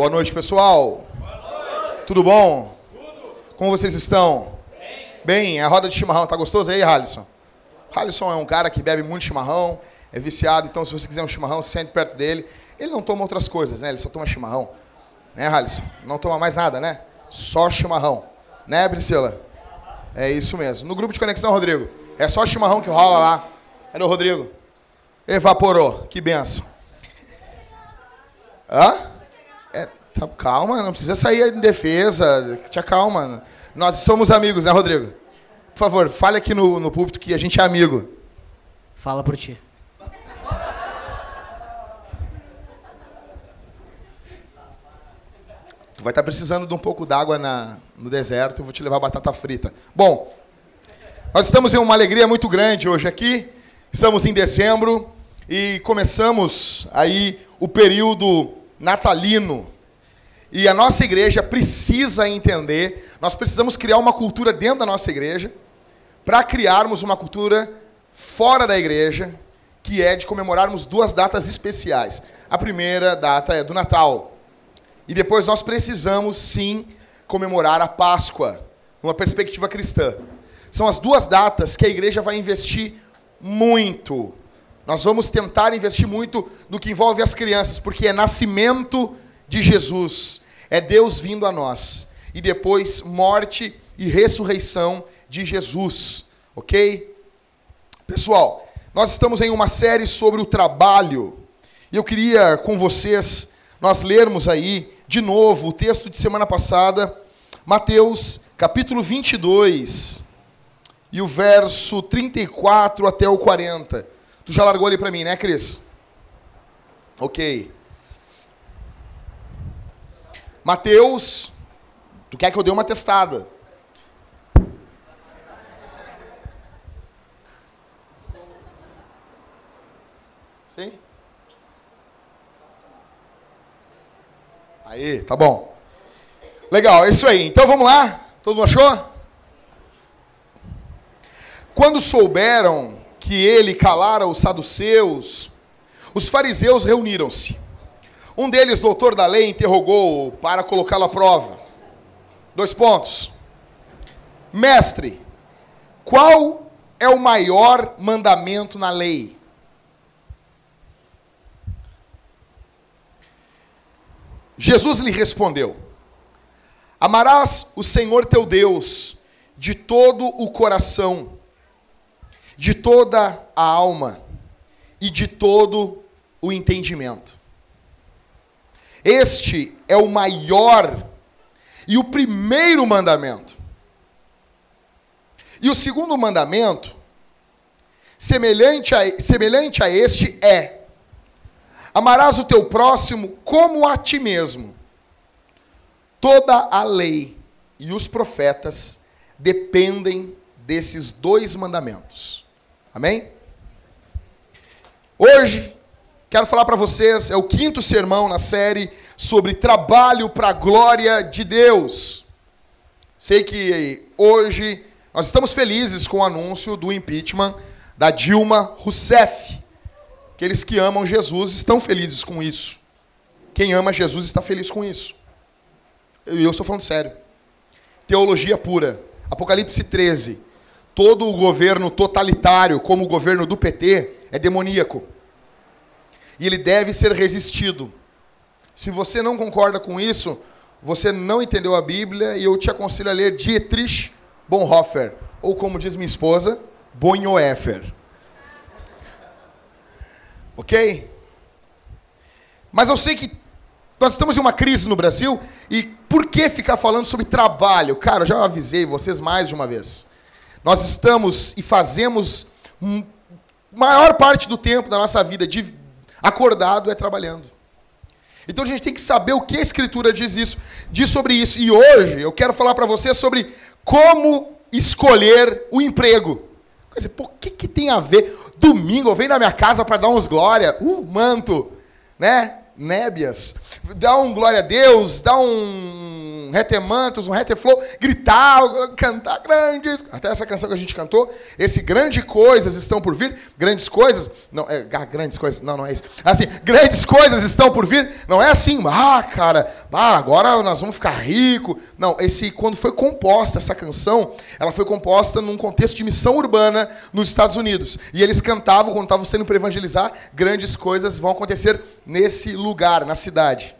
Boa noite, pessoal. Boa noite. Tudo bom? Tudo. Como vocês estão? Bem. Bem, a roda de chimarrão tá gostoso aí, Halisson? Halisson é um cara que bebe muito chimarrão, é viciado, então se você quiser um chimarrão, sente perto dele. Ele não toma outras coisas, né? Ele só toma chimarrão. Né, Halisson? Não toma mais nada, né? Só chimarrão. Né, Priscila? É isso mesmo. No grupo de conexão, Rodrigo, é só chimarrão que rola lá. Cadê o Rodrigo? Evaporou. Que benção. Hã? Tá, calma, não precisa sair em defesa. Te acalma. Nós somos amigos, né, Rodrigo? Por favor, fale aqui no, no púlpito que a gente é amigo. Fala por ti. Tu vai estar precisando de um pouco d'água no deserto, eu vou te levar batata frita. Bom, nós estamos em uma alegria muito grande hoje aqui. Estamos em dezembro e começamos aí o período natalino. E a nossa igreja precisa entender, nós precisamos criar uma cultura dentro da nossa igreja, para criarmos uma cultura fora da igreja, que é de comemorarmos duas datas especiais. A primeira data é do Natal. E depois nós precisamos sim comemorar a Páscoa, numa perspectiva cristã. São as duas datas que a igreja vai investir muito nós vamos tentar investir muito no que envolve as crianças, porque é nascimento de Jesus, é Deus vindo a nós, e depois morte e ressurreição de Jesus, ok? Pessoal, nós estamos em uma série sobre o trabalho, e eu queria com vocês nós lermos aí de novo o texto de semana passada, Mateus capítulo 22, e o verso 34 até o 40. Tu já largou ali para mim, né, Cris? Ok. Mateus, tu quer que eu dê uma testada? Sim? Aí, tá bom. Legal, é isso aí. Então vamos lá? Todo mundo achou? Quando souberam que ele calara os saduceus, os fariseus reuniram-se. Um deles, doutor da lei, interrogou para colocá-lo à prova. Dois pontos. Mestre, qual é o maior mandamento na lei? Jesus lhe respondeu: Amarás o Senhor teu Deus de todo o coração de toda a alma e de todo o entendimento. Este é o maior e o primeiro mandamento. E o segundo mandamento, semelhante a, semelhante a este, é: amarás o teu próximo como a ti mesmo. Toda a lei e os profetas dependem desses dois mandamentos. Amém? Hoje, quero falar para vocês, é o quinto sermão na série sobre trabalho para a glória de Deus. Sei que hoje nós estamos felizes com o anúncio do impeachment da Dilma Rousseff. Aqueles que amam Jesus estão felizes com isso. Quem ama Jesus está feliz com isso. E eu estou falando sério. Teologia pura. Apocalipse 13 todo o governo totalitário, como o governo do PT, é demoníaco. E ele deve ser resistido. Se você não concorda com isso, você não entendeu a Bíblia e eu te aconselho a ler Dietrich Bonhoeffer, ou como diz minha esposa, Bonhoeffer. Ok? Mas eu sei que nós estamos em uma crise no Brasil e por que ficar falando sobre trabalho? Cara, eu já avisei vocês mais de uma vez. Nós estamos e fazemos maior parte do tempo da nossa vida de acordado é trabalhando. Então a gente tem que saber o que a escritura diz isso, diz sobre isso. E hoje eu quero falar para você sobre como escolher o emprego. Dizer, por que, que tem a ver? Domingo, vem na minha casa para dar uns glória, uh, manto, né? Nébias. Dá um glória a Deus, dá um um retemantos, um reteflow, gritar, cantar grandes. Até essa canção que a gente cantou, esse grande coisas estão por vir, grandes coisas, não é ah, grandes coisas, não, não é isso. Assim, grandes coisas estão por vir, não é assim, ah, cara, ah, agora nós vamos ficar rico. Não, esse quando foi composta essa canção, ela foi composta num contexto de missão urbana nos Estados Unidos. E eles cantavam quando estavam sendo para evangelizar, grandes coisas vão acontecer nesse lugar, na cidade.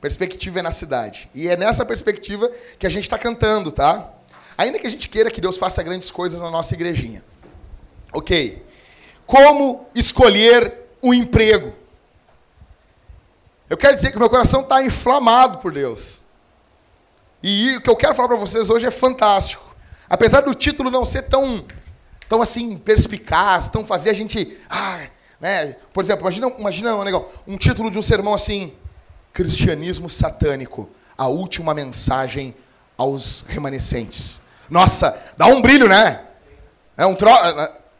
Perspectiva é na cidade. E é nessa perspectiva que a gente está cantando, tá? Ainda que a gente queira que Deus faça grandes coisas na nossa igrejinha. Ok. Como escolher um emprego? Eu quero dizer que meu coração está inflamado por Deus. E o que eu quero falar para vocês hoje é fantástico. Apesar do título não ser tão, tão assim, perspicaz, tão fazer a gente. Ah, né? Por exemplo, imagina, imagina um, negócio, um título de um sermão assim: Cristianismo satânico, a última mensagem aos remanescentes. Nossa, dá um brilho, né? É um tro...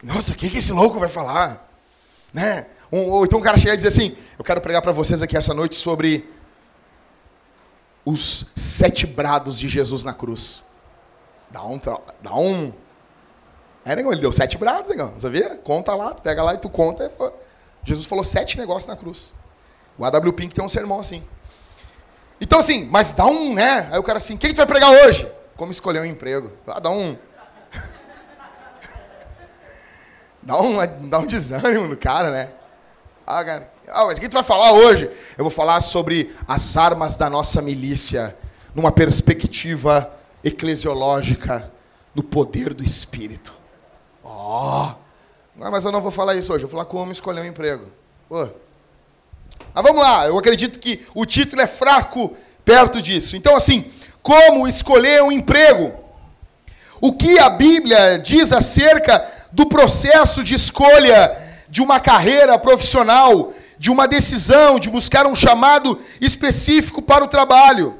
Nossa, o que, que esse louco vai falar? Né? Um, ou então o cara chega e diz assim: Eu quero pregar para vocês aqui essa noite sobre os sete brados de Jesus na cruz. Dá um. Dá um. É, negão, ele deu sete brados, negão. Sabia? Conta lá, pega lá e tu conta. Jesus falou sete negócios na cruz. O A.W. Pink tem um sermão assim. Então, assim, mas dá um, né? Aí o cara assim, o que, tu vai pregar hoje? Como escolher um emprego. Ah, dá um. dá um, dá um desânimo no cara, né? Ah, cara, ah, o que tu vai falar hoje? Eu vou falar sobre as armas da nossa milícia, numa perspectiva eclesiológica, no poder do Espírito. Ó! Oh. mas eu não vou falar isso hoje, eu vou falar como escolher um emprego. Pô, mas vamos lá, eu acredito que o título é fraco perto disso. Então, assim, como escolher um emprego? O que a Bíblia diz acerca do processo de escolha de uma carreira profissional, de uma decisão, de buscar um chamado específico para o trabalho?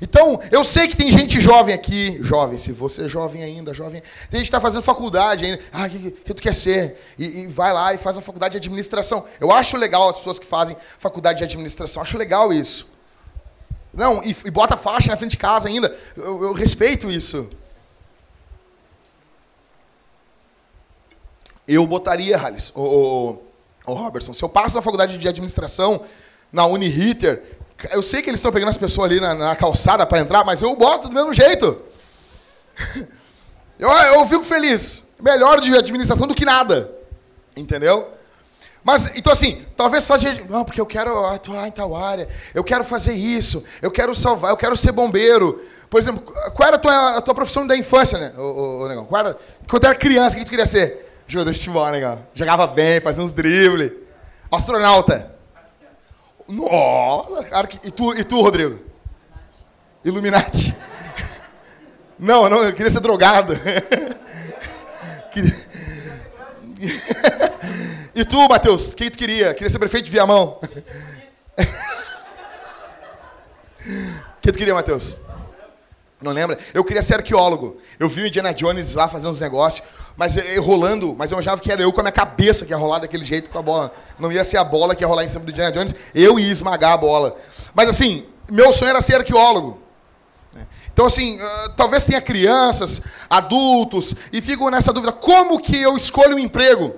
Então, eu sei que tem gente jovem aqui, jovem, se você é jovem ainda, jovem, tem gente que está fazendo faculdade ainda, ah, o que, que, tu quer ser? E, e, vai lá e faz uma faculdade de administração. Eu acho legal as pessoas que fazem faculdade de administração, acho legal isso. Não, e, e bota faixa na frente de casa ainda, eu, eu respeito isso. Eu botaria, Halles, o, o, o Robertson, se eu passo na faculdade de administração, na Uniriter, eu sei que eles estão pegando as pessoas ali na, na calçada para entrar, mas eu boto do mesmo jeito. Eu, eu fico feliz. Melhor de administração do que nada. Entendeu? Mas, então assim, talvez fazer. Não, porque eu quero atuar em tal área. Eu quero fazer isso. Eu quero salvar. Eu quero ser bombeiro. Por exemplo, qual era a tua, a tua profissão da infância, né, o, o, o negão? Qual era, quando era criança, o que tu queria ser? Jogador de futebol, negão. Jogava bem, fazia uns dribles. Astronauta. Nossa, cara, e tu, e tu Rodrigo? Illuminati. Não, não, eu queria ser drogado. E tu, Matheus, quem tu queria? Queria ser prefeito de Viamão. Quem tu queria, Matheus? Não lembra? Eu queria ser arqueólogo. Eu vi o Indiana Jones lá fazendo uns negócios, mas eu, rolando, mas eu achava que era eu com a minha cabeça que ia rolar daquele jeito com a bola. Não ia ser a bola que ia rolar em cima do Indiana Jones, eu ia esmagar a bola. Mas assim, meu sonho era ser arqueólogo. Então, assim, uh, talvez tenha crianças, adultos, e ficam nessa dúvida: como que eu escolho um emprego?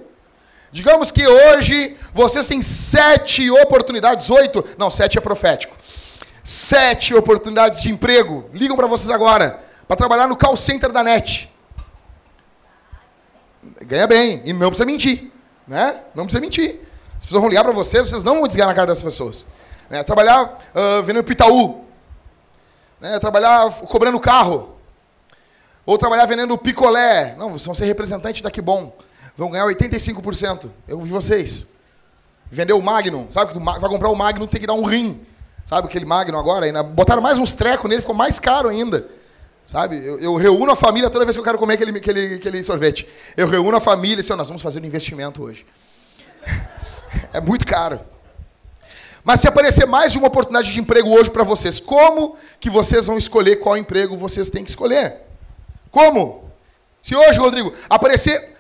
Digamos que hoje vocês têm sete oportunidades, oito, não, sete é profético sete oportunidades de emprego. Ligam para vocês agora, para trabalhar no call center da NET. Ganha bem, e não precisa mentir. Né? Não precisa mentir. As pessoas vão ligar para vocês, vocês não vão desligar na cara das pessoas. Né? Trabalhar uh, vendendo pitaú. Né? Trabalhar cobrando carro. Ou trabalhar vendendo picolé. Não, vocês vão ser representantes da Que Bom. Vão ganhar 85%. Eu vi vocês. Vender o Magnum. Sabe vai comprar o Magnum tem que dar um rim. Sabe aquele Magno agora? Botaram mais uns trecos nele, ficou mais caro ainda. Sabe? Eu, eu, reúno a família toda vez que eu quero comer aquele, aquele, aquele sorvete. Eu reúno a família e assim, nós vamos fazer um investimento hoje. é muito caro. Mas se aparecer mais de uma oportunidade de emprego hoje para vocês, como que vocês vão escolher qual emprego vocês têm que escolher? Como? Se hoje, Rodrigo, aparecer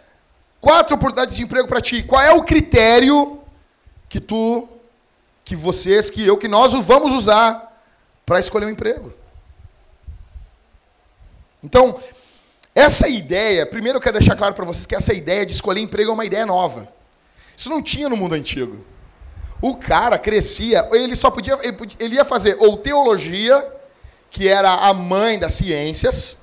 quatro oportunidades de emprego para ti, qual é o critério que tu que vocês, que eu, que nós vamos usar para escolher um emprego. Então, essa ideia, primeiro eu quero deixar claro para vocês que essa ideia de escolher emprego é uma ideia nova. Isso não tinha no mundo antigo. O cara crescia, ele só podia, ele, podia, ele ia fazer ou teologia, que era a mãe das ciências.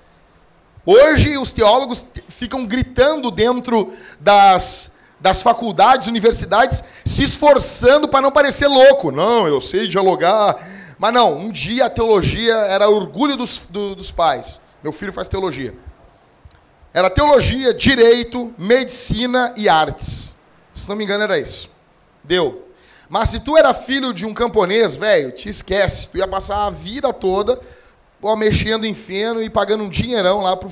Hoje os teólogos ficam gritando dentro das, das faculdades, universidades, se esforçando para não parecer louco. Não, eu sei dialogar. Mas não, um dia a teologia era orgulho dos, do, dos pais. Meu filho faz teologia. Era teologia, direito, medicina e artes. Se não me engano, era isso. Deu. Mas se tu era filho de um camponês, velho, te esquece. Tu ia passar a vida toda ó, mexendo em feno e pagando um dinheirão lá pro,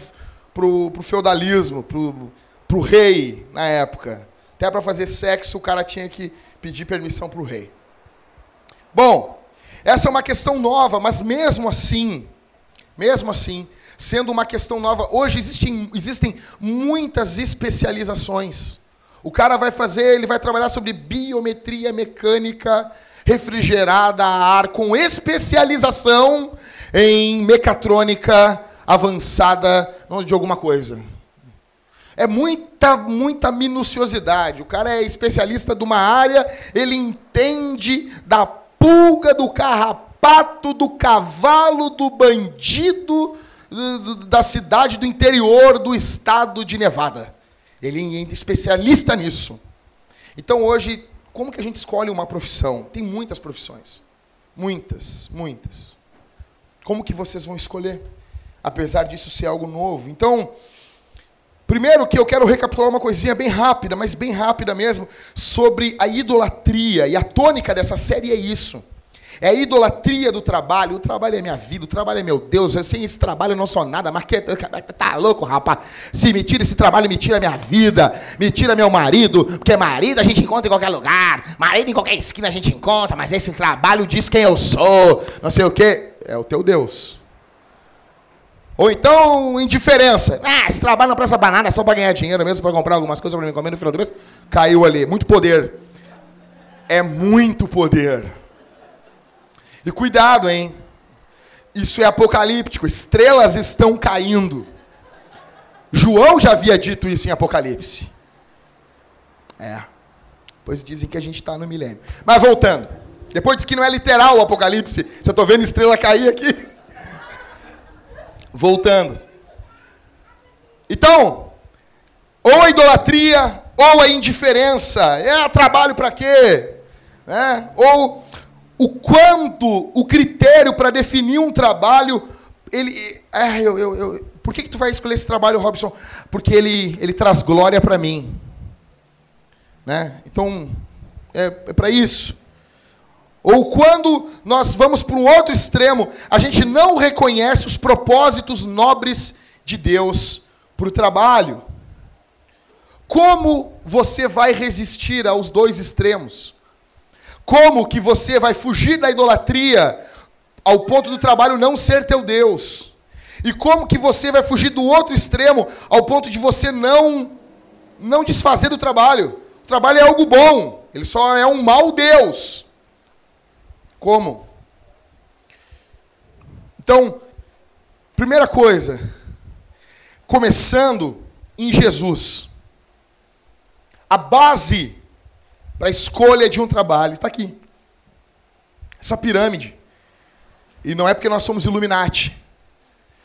pro, pro feudalismo, pro, pro rei na época. Até para fazer sexo o cara tinha que pedir permissão pro rei. Bom, essa é uma questão nova, mas mesmo assim, mesmo assim, sendo uma questão nova, hoje existem, existem muitas especializações. O cara vai fazer, ele vai trabalhar sobre biometria mecânica refrigerada a ar, com especialização em mecatrônica avançada de alguma coisa. É muita, muita minuciosidade. O cara é especialista de uma área, ele entende da pulga, do carrapato, do cavalo, do bandido, da cidade do interior do estado de Nevada. Ele é especialista nisso. Então hoje, como que a gente escolhe uma profissão? Tem muitas profissões. Muitas, muitas. Como que vocês vão escolher? Apesar disso ser algo novo. Então, primeiro que eu quero recapitular uma coisinha bem rápida, mas bem rápida mesmo, sobre a idolatria. E a tônica dessa série é isso. É idolatria do trabalho. O trabalho é minha vida, o trabalho é meu Deus. Eu, sem esse trabalho eu não sou nada. Mas que, tá louco, rapaz? Se me tira esse trabalho, me tira minha vida, me tira meu marido. Porque marido a gente encontra em qualquer lugar. Marido em qualquer esquina a gente encontra. Mas esse trabalho diz quem eu sou. Não sei o quê. É o teu Deus. Ou então, indiferença. Ah, esse trabalho não presta para nada, é só para ganhar dinheiro mesmo, para comprar algumas coisas para me comer no final do mês. Caiu ali. Muito poder. É muito poder. E cuidado, hein? Isso é apocalíptico. Estrelas estão caindo. João já havia dito isso em Apocalipse. É. Pois dizem que a gente está no milênio. Mas voltando. Depois diz que não é literal o Apocalipse. Já estou vendo estrela cair aqui. Voltando. Então, ou a idolatria, ou a indiferença. É trabalho para quê? É? Ou o quanto, o critério para definir um trabalho, ele, é, eu, eu, eu, por que, que tu vai escolher esse trabalho, Robson? Porque ele, ele traz glória para mim. Né? Então, é, é para isso. Ou quando nós vamos para um outro extremo, a gente não reconhece os propósitos nobres de Deus para o trabalho. Como você vai resistir aos dois extremos? Como que você vai fugir da idolatria ao ponto do trabalho não ser teu Deus? E como que você vai fugir do outro extremo ao ponto de você não não desfazer do trabalho? O trabalho é algo bom, ele só é um mau Deus. Como? Então, primeira coisa, começando em Jesus. A base para a escolha de um trabalho. Está aqui. Essa pirâmide. E não é porque nós somos Illuminati.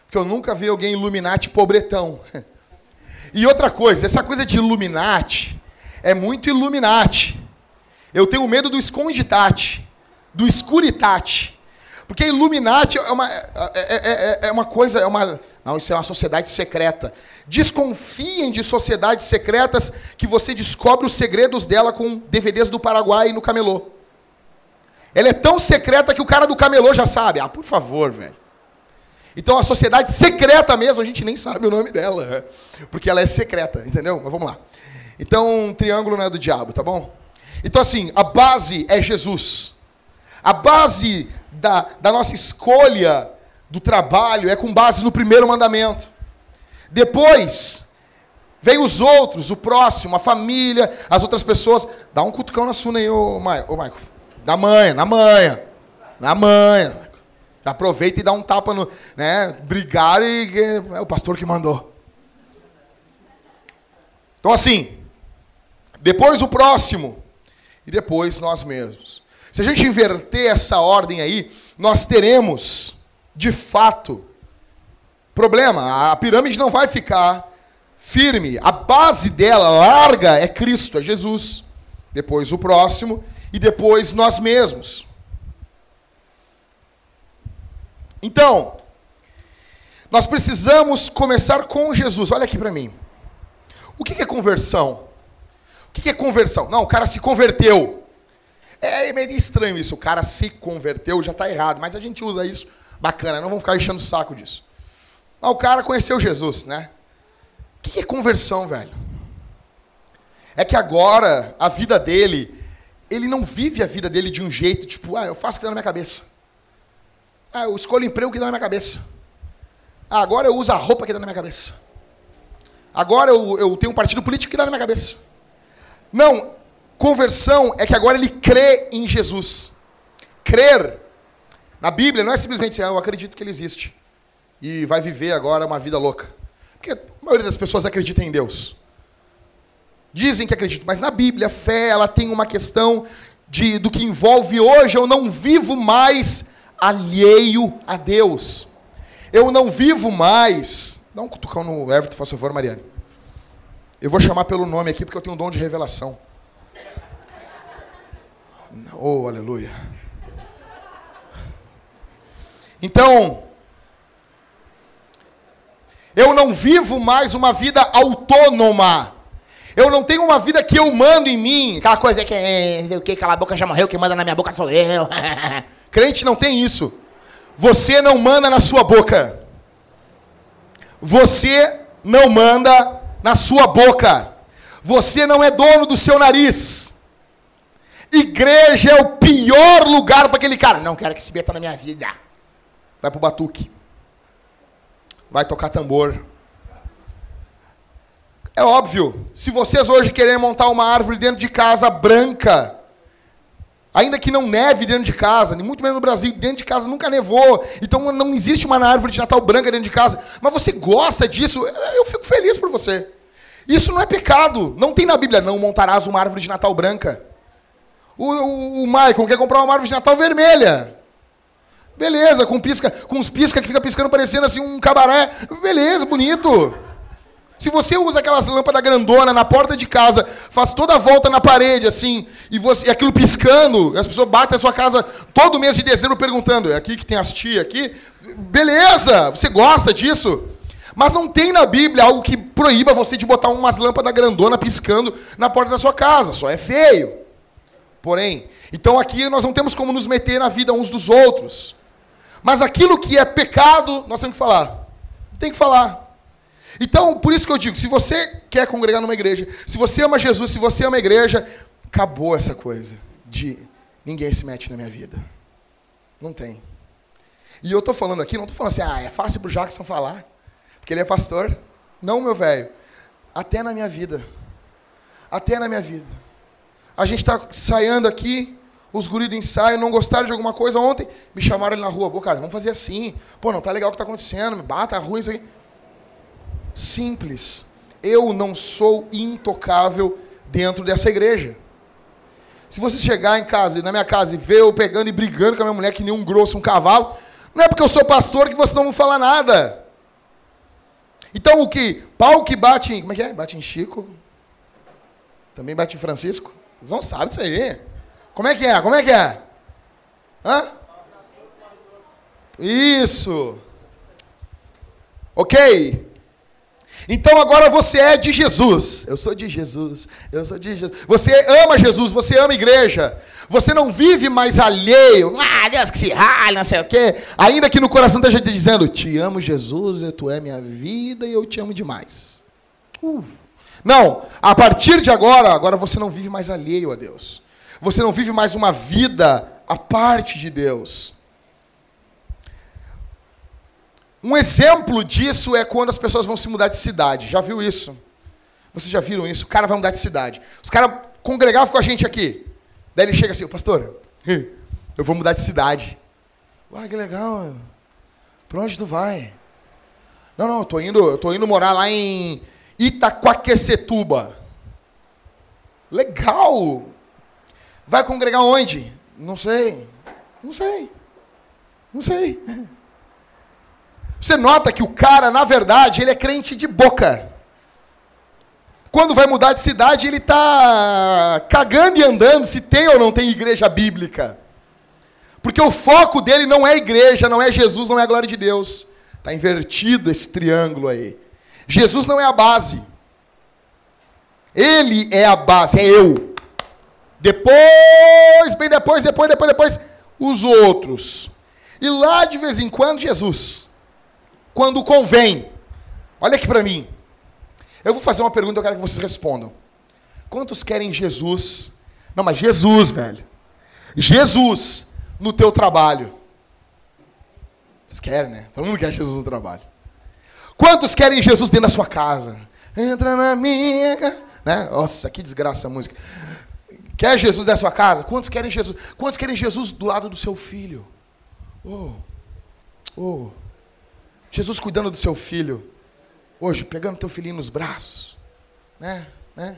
Porque eu nunca vi alguém Illuminati pobretão. E outra coisa, essa coisa de Illuminati é muito Illuminati. Eu tenho medo do esconditate, do escuritate. Porque Illuminati é uma, é, é, é, é uma coisa, é uma. Não, isso é uma sociedade secreta. Desconfiem de sociedades secretas que você descobre os segredos dela com DVDs do Paraguai no camelô. Ela é tão secreta que o cara do camelô já sabe. Ah, por favor, velho. Então a sociedade secreta mesmo, a gente nem sabe o nome dela, né? porque ela é secreta, entendeu? Mas vamos lá. Então, um triângulo não é do diabo, tá bom? Então, assim, a base é Jesus. A base da, da nossa escolha do trabalho é com base no primeiro mandamento. Depois, vem os outros, o próximo, a família, as outras pessoas. Dá um cutucão na suna aí, ô, Maico. Ô, Maico. Na manha, na manha. Na manha. Aproveita e dá um tapa no. Né? Brigar e. É o pastor que mandou. Então, assim. Depois o próximo. E depois nós mesmos. Se a gente inverter essa ordem aí, nós teremos, de fato, problema. A pirâmide não vai ficar firme. A base dela, larga, é Cristo, é Jesus. Depois o próximo e depois nós mesmos. Então, nós precisamos começar com Jesus. Olha aqui para mim. O que é conversão? O que é conversão? Não, o cara se converteu. É meio estranho isso. O cara se converteu, já está errado. Mas a gente usa isso bacana. Não vamos ficar enchendo o saco disso. Mas o cara conheceu Jesus, né? O que é conversão, velho? É que agora a vida dele, ele não vive a vida dele de um jeito tipo, ah, eu faço o que dá na minha cabeça. Ah, eu escolho o emprego que dá na minha cabeça. Ah, agora eu uso a roupa que dá na minha cabeça. Agora eu, eu tenho um partido político que dá na minha cabeça. Não, conversão é que agora ele crê em Jesus. Crer na Bíblia não é simplesmente assim, ah, eu acredito que ele existe. E vai viver agora uma vida louca. Porque a maioria das pessoas acredita em Deus. Dizem que acreditam, mas na Bíblia a fé ela tem uma questão de, do que envolve hoje eu não vivo mais alheio a Deus. Eu não vivo mais. Dá um cutucão no Everton, por favor, Mariane. Eu vou chamar pelo nome aqui porque eu tenho um dom de revelação. Oh, aleluia. Então, eu não vivo mais uma vida autônoma. Eu não tenho uma vida que eu mando em mim. Aquela coisa que é, o que, aquela boca já morreu, quem manda na minha boca sou eu. Crente não tem isso. Você não manda na sua boca. Você não manda na sua boca. Você não é dono do seu nariz. Igreja é o pior lugar para aquele cara. Não quero que se meta na minha vida. Vai pro batuque. Vai tocar tambor. É óbvio, se vocês hoje querem montar uma árvore dentro de casa branca, Ainda que não neve dentro de casa, muito menos no Brasil, dentro de casa nunca nevou. Então não existe uma árvore de Natal branca dentro de casa. Mas você gosta disso, eu fico feliz por você. Isso não é pecado. Não tem na Bíblia, não montarás uma árvore de Natal branca. O, o, o Maicon quer comprar uma árvore de Natal vermelha. Beleza, com pisca, com uns pisca que fica piscando parecendo assim um cabaré. Beleza, bonito. Se você usa aquelas lâmpadas grandona na porta de casa, faz toda a volta na parede, assim, e, você, e aquilo piscando, as pessoas batem na sua casa todo mês de dezembro perguntando: é aqui que tem as tia aqui? Beleza, você gosta disso? Mas não tem na Bíblia algo que proíba você de botar umas lâmpadas grandona piscando na porta da sua casa. Só é feio. Porém, então aqui nós não temos como nos meter na vida uns dos outros. Mas aquilo que é pecado, nós temos que falar. Tem que falar. Então, por isso que eu digo, se você quer congregar numa igreja, se você ama Jesus, se você ama a igreja, acabou essa coisa de ninguém se mete na minha vida. Não tem. E eu estou falando aqui, não estou falando assim, ah, é fácil para o Jackson falar, porque ele é pastor. Não, meu velho. Até na minha vida. Até na minha vida. A gente está ensaiando aqui, os guris do ensaio não gostaram de alguma coisa ontem, me chamaram ali na rua, pô, cara, vamos fazer assim. Pô, não tá legal o que está acontecendo, me bata, ruim isso aqui. Simples. Eu não sou intocável dentro dessa igreja. Se você chegar em casa, na minha casa, e ver eu pegando e brigando com a minha mulher que nem um grosso, um cavalo, não é porque eu sou pastor que vocês não vão falar nada. Então o que? Pau que bate em. Como é que é? Bate em Chico. Também bate em Francisco. Vocês não sabem disso aí. Como é que é? Como é que é? Hã? Isso. Ok. Então agora você é de Jesus. Eu sou de Jesus. Eu sou de Jesus. Você ama Jesus, você ama igreja. Você não vive mais alheio. Ah, Deus que se rale, não sei o quê. Ainda que no coração esteja dizendo: Te amo, Jesus, tu é minha vida e eu te amo demais. Uh. Não, a partir de agora, agora você não vive mais alheio a Deus. Você não vive mais uma vida à parte de Deus. Um exemplo disso é quando as pessoas vão se mudar de cidade. Já viu isso? Vocês já viram isso? O cara vai mudar de cidade. Os caras congregavam com a gente aqui. Daí ele chega assim, pastor, eu vou mudar de cidade. Uai, que legal. Pra onde tu vai? Não, não, eu tô indo, eu tô indo morar lá em Itaquaquecetuba. Legal. Vai congregar onde? Não sei. Não sei. Não sei. Você nota que o cara, na verdade, ele é crente de boca. Quando vai mudar de cidade, ele está cagando e andando se tem ou não tem igreja bíblica. Porque o foco dele não é igreja, não é Jesus, não é a glória de Deus. Está invertido esse triângulo aí. Jesus não é a base. Ele é a base, é eu. Depois, bem depois, depois, depois, depois, os outros. E lá de vez em quando, Jesus. Quando convém. Olha aqui para mim. Eu vou fazer uma pergunta, eu quero que vocês respondam. Quantos querem Jesus? Não, mas Jesus, velho. Jesus no teu trabalho. Vocês querem, né? Todo mundo quer Jesus no trabalho. Quantos querem Jesus dentro da sua casa? Entra na minha. Né? Nossa, que desgraça a música. Quer Jesus da sua casa? Quantos querem Jesus? Quantos querem Jesus do lado do seu filho? Oh, oh. Jesus cuidando do seu filho. Hoje, pegando teu filhinho nos braços. Né? Né?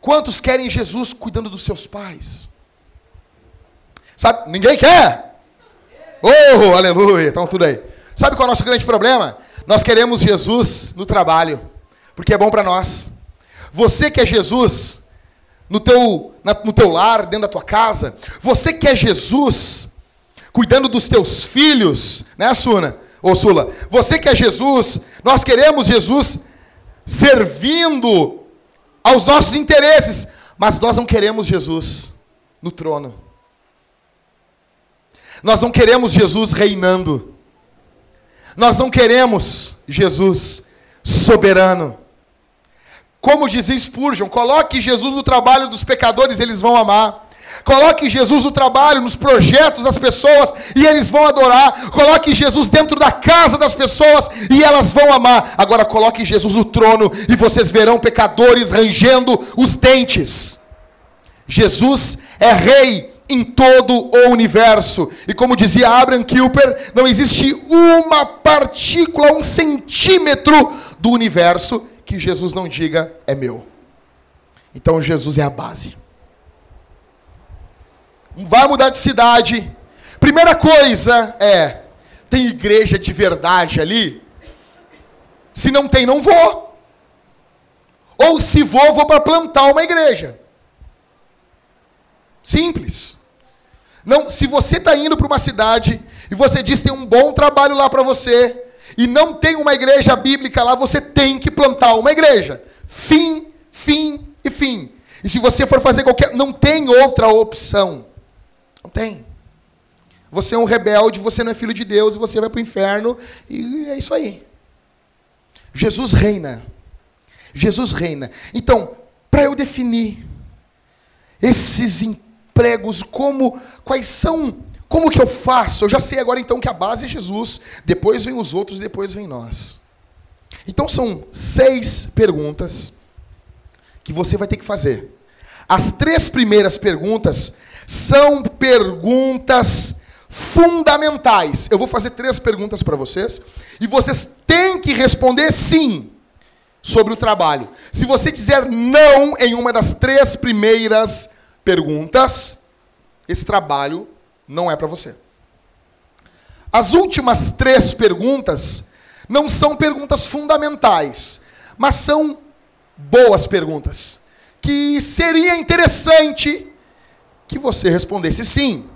Quantos querem Jesus cuidando dos seus pais? Sabe, ninguém quer. Oh, aleluia. Então tudo aí. Sabe qual é o nosso grande problema? Nós queremos Jesus no trabalho, porque é bom para nós. Você quer Jesus no teu, na, no teu lar, dentro da tua casa. Você quer Jesus cuidando dos teus filhos, né, Suna? Ou Sula? Você quer Jesus, nós queremos Jesus servindo aos nossos interesses, mas nós não queremos Jesus no trono. Nós não queremos Jesus reinando. Nós não queremos Jesus soberano. Como dizia Spurgeon, coloque Jesus no trabalho dos pecadores, eles vão amar. Coloque Jesus no trabalho, nos projetos das pessoas e eles vão adorar. Coloque Jesus dentro da casa das pessoas e elas vão amar. Agora coloque Jesus no trono e vocês verão pecadores rangendo os dentes. Jesus é rei em todo o universo. E como dizia Abraham Kuyper, não existe uma partícula, um centímetro do universo que Jesus não diga é meu. Então Jesus é a base. Vai mudar de cidade. Primeira coisa é: tem igreja de verdade ali? Se não tem, não vou. Ou se vou, vou para plantar uma igreja. Simples. Não, se você está indo para uma cidade e você diz que tem um bom trabalho lá para você, e não tem uma igreja bíblica lá, você tem que plantar uma igreja. Fim, fim e fim. E se você for fazer qualquer. Não tem outra opção. Não tem. Você é um rebelde, você não é filho de Deus, e você vai para o inferno, e é isso aí. Jesus reina. Jesus reina. Então, para eu definir esses empregos, como, quais são como que eu faço? Eu já sei agora então que a base é Jesus, depois vem os outros, depois vem nós. Então são seis perguntas que você vai ter que fazer. As três primeiras perguntas são perguntas fundamentais. Eu vou fazer três perguntas para vocês e vocês têm que responder sim sobre o trabalho. Se você dizer não em uma das três primeiras perguntas, esse trabalho não é para você. As últimas três perguntas não são perguntas fundamentais, mas são boas perguntas. Que seria interessante que você respondesse sim.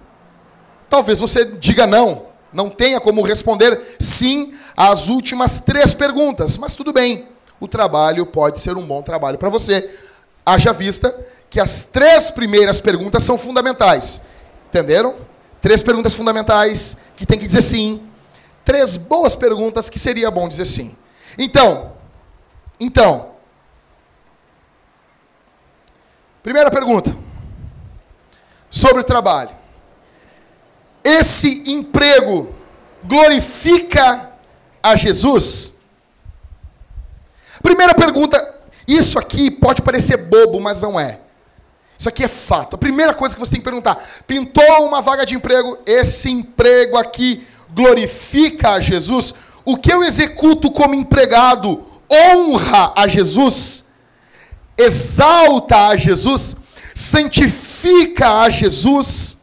Talvez você diga não, não tenha como responder sim às últimas três perguntas, mas tudo bem. O trabalho pode ser um bom trabalho para você. Haja vista que as três primeiras perguntas são fundamentais. Entenderam? Três perguntas fundamentais que tem que dizer sim. Três boas perguntas que seria bom dizer sim. Então, então, primeira pergunta sobre o trabalho. Esse emprego glorifica a Jesus? Primeira pergunta, isso aqui pode parecer bobo, mas não é. Isso aqui é fato. A primeira coisa que você tem que perguntar: pintou uma vaga de emprego? Esse emprego aqui glorifica a Jesus? O que eu executo como empregado honra a Jesus? Exalta a Jesus? Santifica a Jesus?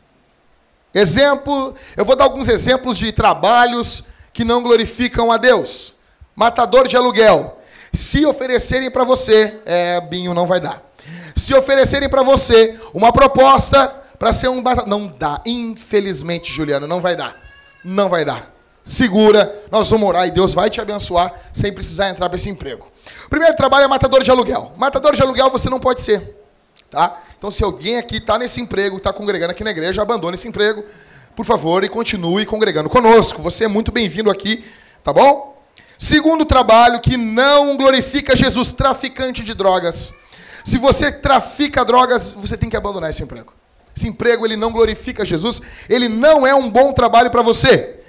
Exemplo, eu vou dar alguns exemplos de trabalhos que não glorificam a Deus. Matador de aluguel. Se oferecerem para você, é, Binho, não vai dar. Se oferecerem para você uma proposta para ser um matador, não dá. Infelizmente, Juliana, não vai dar. Não vai dar. Segura, nós vamos orar e Deus vai te abençoar sem precisar entrar para esse emprego. O primeiro trabalho é matador de aluguel. Matador de aluguel você não pode ser, tá? Então, se alguém aqui está nesse emprego, está congregando aqui na igreja, abandone esse emprego, por favor, e continue congregando conosco. Você é muito bem-vindo aqui, tá bom? Segundo trabalho que não glorifica Jesus, traficante de drogas. Se você trafica drogas, você tem que abandonar esse emprego. Esse emprego ele não glorifica Jesus, ele não é um bom trabalho para você.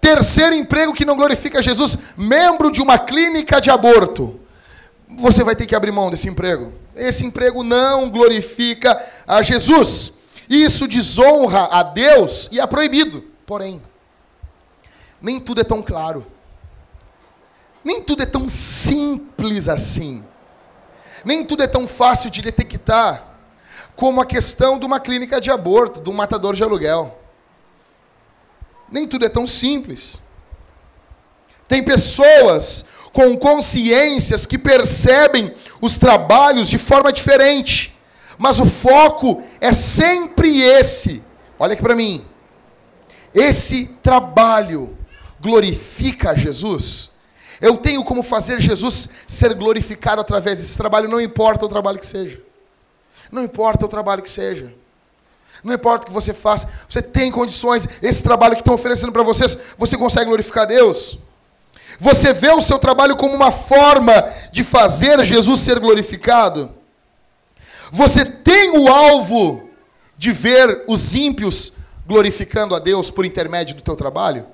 Terceiro emprego que não glorifica Jesus, membro de uma clínica de aborto. Você vai ter que abrir mão desse emprego. Esse emprego não glorifica a Jesus. Isso desonra a Deus e é proibido. Porém, nem tudo é tão claro. Nem tudo é tão simples assim. Nem tudo é tão fácil de detectar como a questão de uma clínica de aborto, de um matador de aluguel. Nem tudo é tão simples. Tem pessoas com consciências que percebem os trabalhos de forma diferente. Mas o foco é sempre esse. Olha aqui para mim. Esse trabalho glorifica a Jesus? Eu tenho como fazer Jesus ser glorificado através desse trabalho, não importa o trabalho que seja. Não importa o trabalho que seja. Não importa o que você faça, você tem condições. Esse trabalho que estão oferecendo para vocês, você consegue glorificar Deus? Você vê o seu trabalho como uma forma de fazer Jesus ser glorificado? Você tem o alvo de ver os ímpios glorificando a Deus por intermédio do teu trabalho?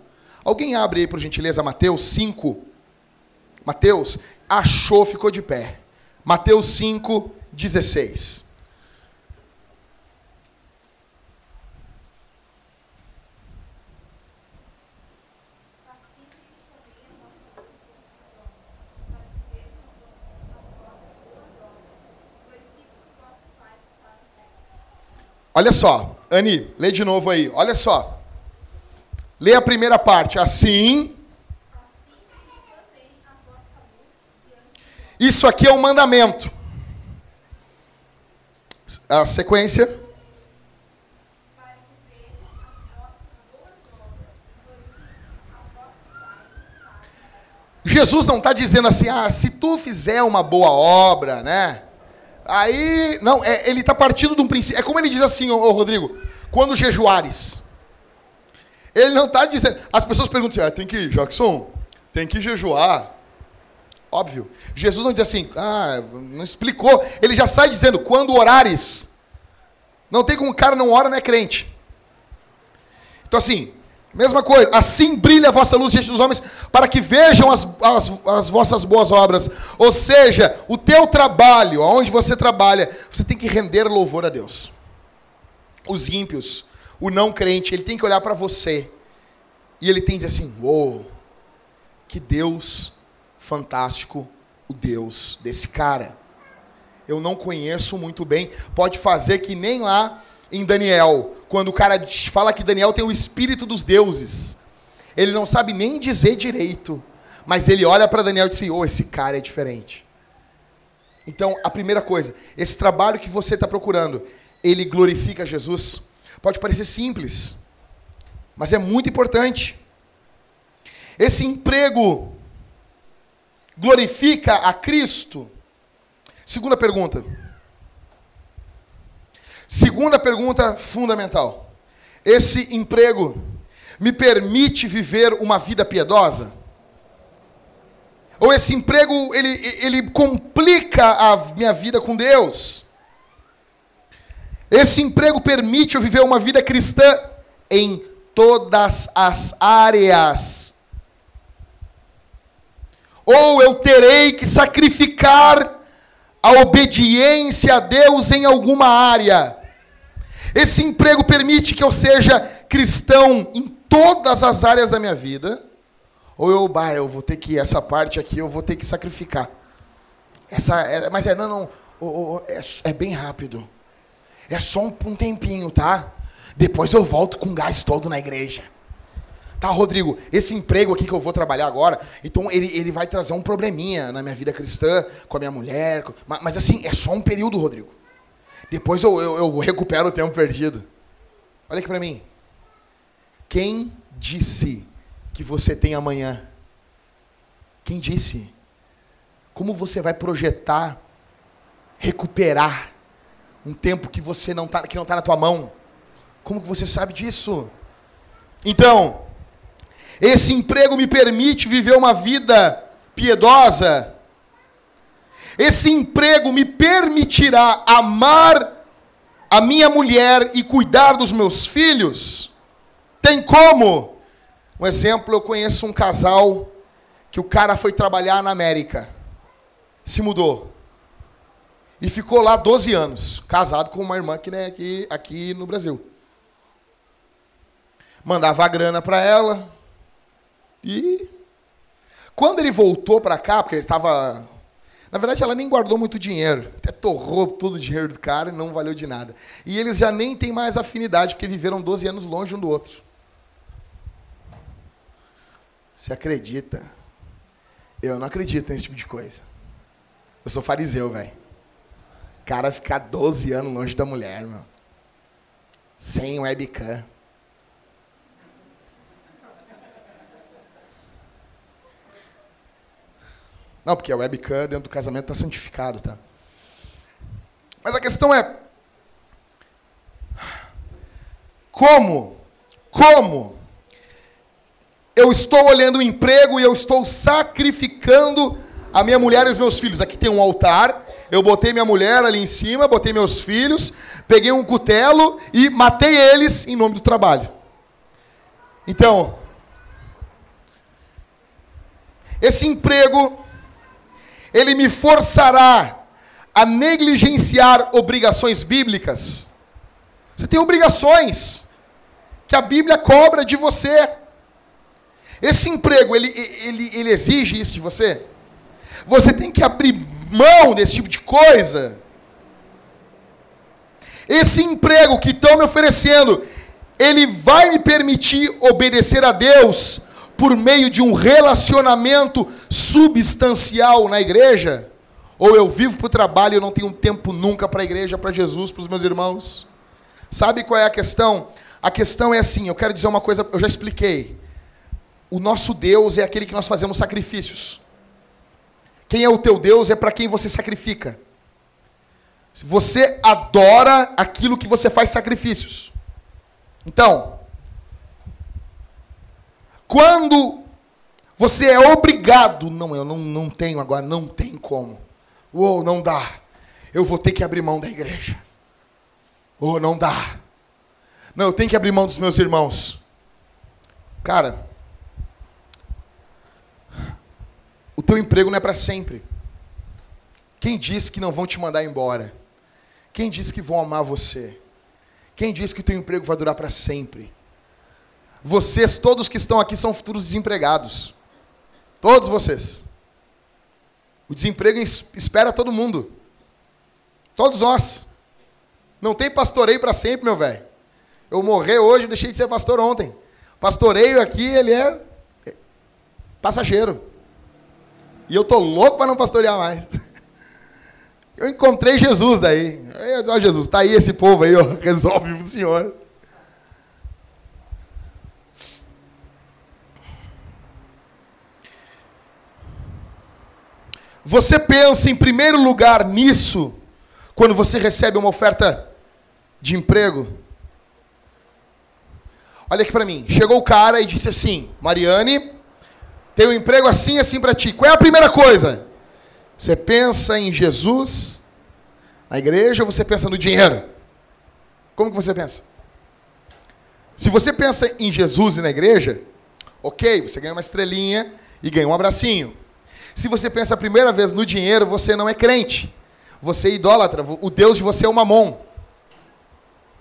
Alguém abre aí, por gentileza, Mateus 5. Mateus achou, ficou de pé. Mateus 5, 16. Olha só, Ani, lê de novo aí. Olha só. Lê a primeira parte. Assim. Isso aqui é um mandamento. A sequência. Jesus não está dizendo assim, ah, se tu fizer uma boa obra, né? Aí, não, é, ele está partindo de um princípio. É como ele diz assim, ô, Rodrigo, quando jejuares. Ele não está dizendo. As pessoas perguntam assim, ah, tem que, Jackson, tem que jejuar. Óbvio. Jesus não diz assim, ah, não explicou. Ele já sai dizendo, quando orares. Não tem como o cara não ora, não é crente. Então assim, Mesma coisa, assim brilha a vossa luz diante dos homens, para que vejam as, as, as, vossas boas obras. Ou seja, o teu trabalho, aonde você trabalha, você tem que render louvor a Deus. Os ímpios, o não crente, ele tem que olhar para você e ele tem que dizer assim: Uou, que Deus fantástico, o Deus desse cara. Eu não conheço muito bem, pode fazer que nem lá em Daniel, quando o cara fala que Daniel tem o espírito dos deuses. Ele não sabe nem dizer direito, mas ele olha para Daniel e diz: "Oh, esse cara é diferente". Então, a primeira coisa, esse trabalho que você está procurando, ele glorifica Jesus. Pode parecer simples, mas é muito importante. Esse emprego glorifica a Cristo? Segunda pergunta. Segunda pergunta fundamental: esse emprego me permite viver uma vida piedosa? Ou esse emprego ele, ele complica a minha vida com Deus? Esse emprego permite eu viver uma vida cristã em todas as áreas. Ou eu terei que sacrificar a obediência a Deus em alguma área. Esse emprego permite que eu seja cristão em todas as áreas da minha vida. Ou eu, bah, eu vou ter que, essa parte aqui eu vou ter que sacrificar. Essa, é, mas é, não, não, oh, oh, é, é, bem rápido. É só um, um tempinho, tá? Depois eu volto com gás todo na igreja. Tá, Rodrigo, esse emprego aqui que eu vou trabalhar agora, então ele, ele vai trazer um probleminha na minha vida cristã, com a minha mulher. Com... Mas, mas, assim, é só um período, Rodrigo. Depois eu, eu, eu recupero o tempo perdido. Olha aqui para mim. Quem disse que você tem amanhã? Quem disse? Como você vai projetar, recuperar um tempo que você não tá, que não está na tua mão? Como que você sabe disso? Então, esse emprego me permite viver uma vida piedosa. Esse emprego me permitirá amar a minha mulher e cuidar dos meus filhos. Tem como? Um exemplo, eu conheço um casal que o cara foi trabalhar na América. Se mudou. E ficou lá 12 anos, casado com uma irmã que é aqui, aqui no Brasil. Mandava a grana para ela, e quando ele voltou para cá, porque ele estava. Na verdade, ela nem guardou muito dinheiro. Até torrou todo o dinheiro do cara e não valeu de nada. E eles já nem têm mais afinidade, porque viveram 12 anos longe um do outro. Você acredita? Eu não acredito nesse tipo de coisa. Eu sou fariseu, velho. Cara ficar 12 anos longe da mulher, meu. Sem webcam. Não, porque a webcam dentro do casamento está santificado, tá? Mas a questão é como, como eu estou olhando o emprego e eu estou sacrificando a minha mulher e os meus filhos. Aqui tem um altar, eu botei minha mulher ali em cima, botei meus filhos, peguei um cutelo e matei eles em nome do trabalho. Então, esse emprego ele me forçará a negligenciar obrigações bíblicas. Você tem obrigações que a Bíblia cobra de você. Esse emprego, ele, ele, ele exige isso de você? Você tem que abrir mão desse tipo de coisa? Esse emprego que estão me oferecendo, ele vai me permitir obedecer a Deus por meio de um relacionamento substancial na igreja? Ou eu vivo para o trabalho e eu não tenho tempo nunca para a igreja, para Jesus, para os meus irmãos? Sabe qual é a questão? A questão é assim, eu quero dizer uma coisa, eu já expliquei. O nosso Deus é aquele que nós fazemos sacrifícios. Quem é o teu Deus é para quem você sacrifica. Você adora aquilo que você faz sacrifícios. Então, quando você é obrigado, não, eu não, não tenho agora, não tem como. Ou não dá. Eu vou ter que abrir mão da igreja. Ou não dá. Não, eu tenho que abrir mão dos meus irmãos. Cara, o teu emprego não é para sempre. Quem disse que não vão te mandar embora? Quem disse que vão amar você? Quem disse que o teu emprego vai durar para sempre? Vocês, todos que estão aqui, são futuros desempregados. Todos vocês. O desemprego espera todo mundo. Todos nós. Não tem pastoreio para sempre, meu velho. Eu morrer hoje, eu deixei de ser pastor ontem. Pastoreio aqui, ele é passageiro. E eu tô louco para não pastorear mais. Eu encontrei Jesus daí. Ó, Jesus, tá aí esse povo aí, ó, resolve o Senhor. Você pensa em primeiro lugar nisso quando você recebe uma oferta de emprego? Olha aqui para mim. Chegou o cara e disse assim: Mariane, tem um emprego assim assim para ti. Qual é a primeira coisa? Você pensa em Jesus na igreja ou você pensa no dinheiro? Como que você pensa? Se você pensa em Jesus e na igreja, ok, você ganha uma estrelinha e ganha um abracinho. Se você pensa a primeira vez no dinheiro, você não é crente. Você é idólatra. O Deus de você é o mamon.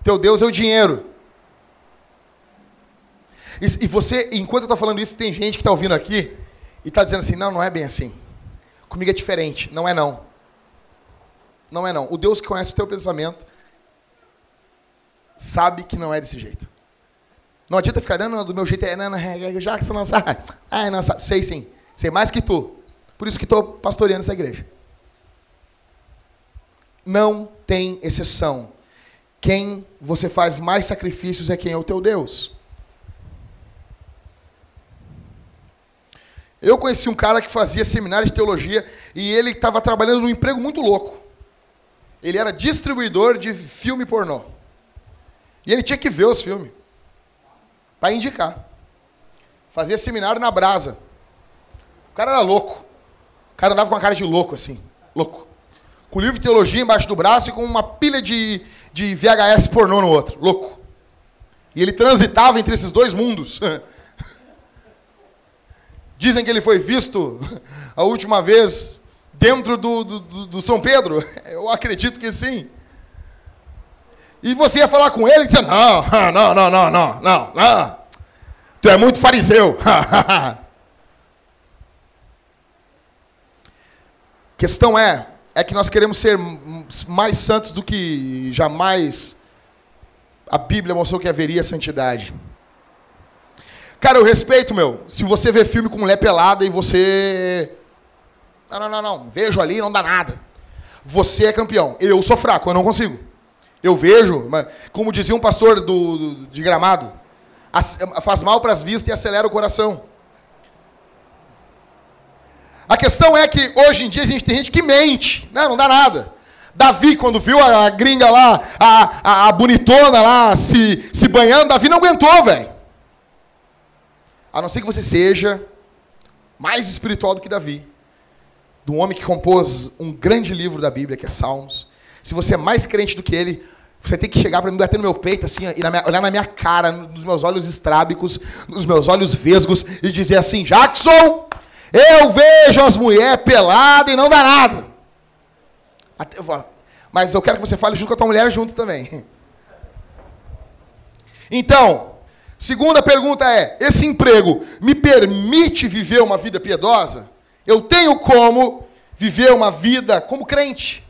Teu Deus é o dinheiro. E você, enquanto eu estou falando isso, tem gente que está ouvindo aqui e está dizendo assim: não, não é bem assim. Comigo é diferente. Não é não. Não é não. O Deus que conhece o teu pensamento sabe que não é desse jeito. Não adianta ficar, não do meu jeito é, não, não, é, já que você não sabe. Ah, não sabe. Sei sim. Sei mais que tu. Por isso que estou pastoreando essa igreja. Não tem exceção. Quem você faz mais sacrifícios é quem é o teu Deus. Eu conheci um cara que fazia seminário de teologia e ele estava trabalhando num emprego muito louco. Ele era distribuidor de filme pornô. E ele tinha que ver os filmes para indicar. Fazia seminário na brasa. O cara era louco. O cara andava com uma cara de louco assim, louco. Com livro de teologia embaixo do braço e com uma pilha de, de VHS pornô no outro, louco. E ele transitava entre esses dois mundos. Dizem que ele foi visto a última vez dentro do, do, do, São Pedro. Eu acredito que sim. E você ia falar com ele e dizer, não, não, não, não, não, não, não. Tu é muito fariseu. Questão é, é que nós queremos ser mais santos do que jamais a Bíblia mostrou que haveria santidade. Cara, eu respeito, meu. Se você vê filme com mulher pelada e você. Não, não, não, não. Vejo ali, não dá nada. Você é campeão. Eu sou fraco, eu não consigo. Eu vejo, mas, como dizia um pastor do, do de gramado, faz mal para as vistas e acelera o coração. A questão é que hoje em dia a gente tem gente que mente. Não, não dá nada. Davi, quando viu a, gringa lá, a, a, a bonitona lá se, se banhando, Davi não aguentou, velho. A não ser que você seja mais espiritual do que Davi, do homem que compôs um grande livro da Bíblia, que é Salmos. Se você é mais crente do que ele, você tem que chegar para mim, bater no meu peito, assim, e na minha, olhar na minha cara, nos meus olhos estrábicos, nos meus olhos vesgos, e dizer assim: Jackson, eu vejo as mulheres peladas e não dá nada. Mas eu quero que você fale junto com a tua mulher junto também. Então, Segunda pergunta é: esse emprego me permite viver uma vida piedosa? Eu tenho como viver uma vida como crente?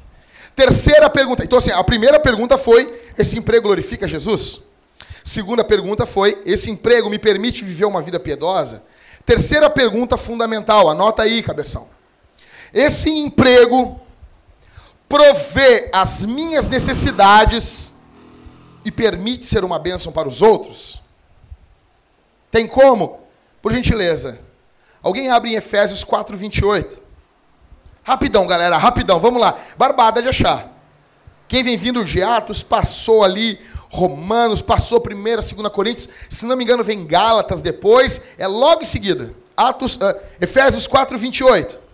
Terceira pergunta. Então, assim, a primeira pergunta foi: esse emprego glorifica Jesus? Segunda pergunta foi: esse emprego me permite viver uma vida piedosa? Terceira pergunta fundamental, anota aí, cabeção. Esse emprego provê as minhas necessidades e permite ser uma bênção para os outros? Tem como? Por gentileza. Alguém abre em Efésios 4, 28. Rapidão, galera, rapidão, vamos lá. Barbada de achar. Quem vem vindo de Atos passou ali Romanos, passou 1 2 Coríntios, se não me engano vem Gálatas depois, é logo em seguida. Atos, uh, Efésios 4, 28.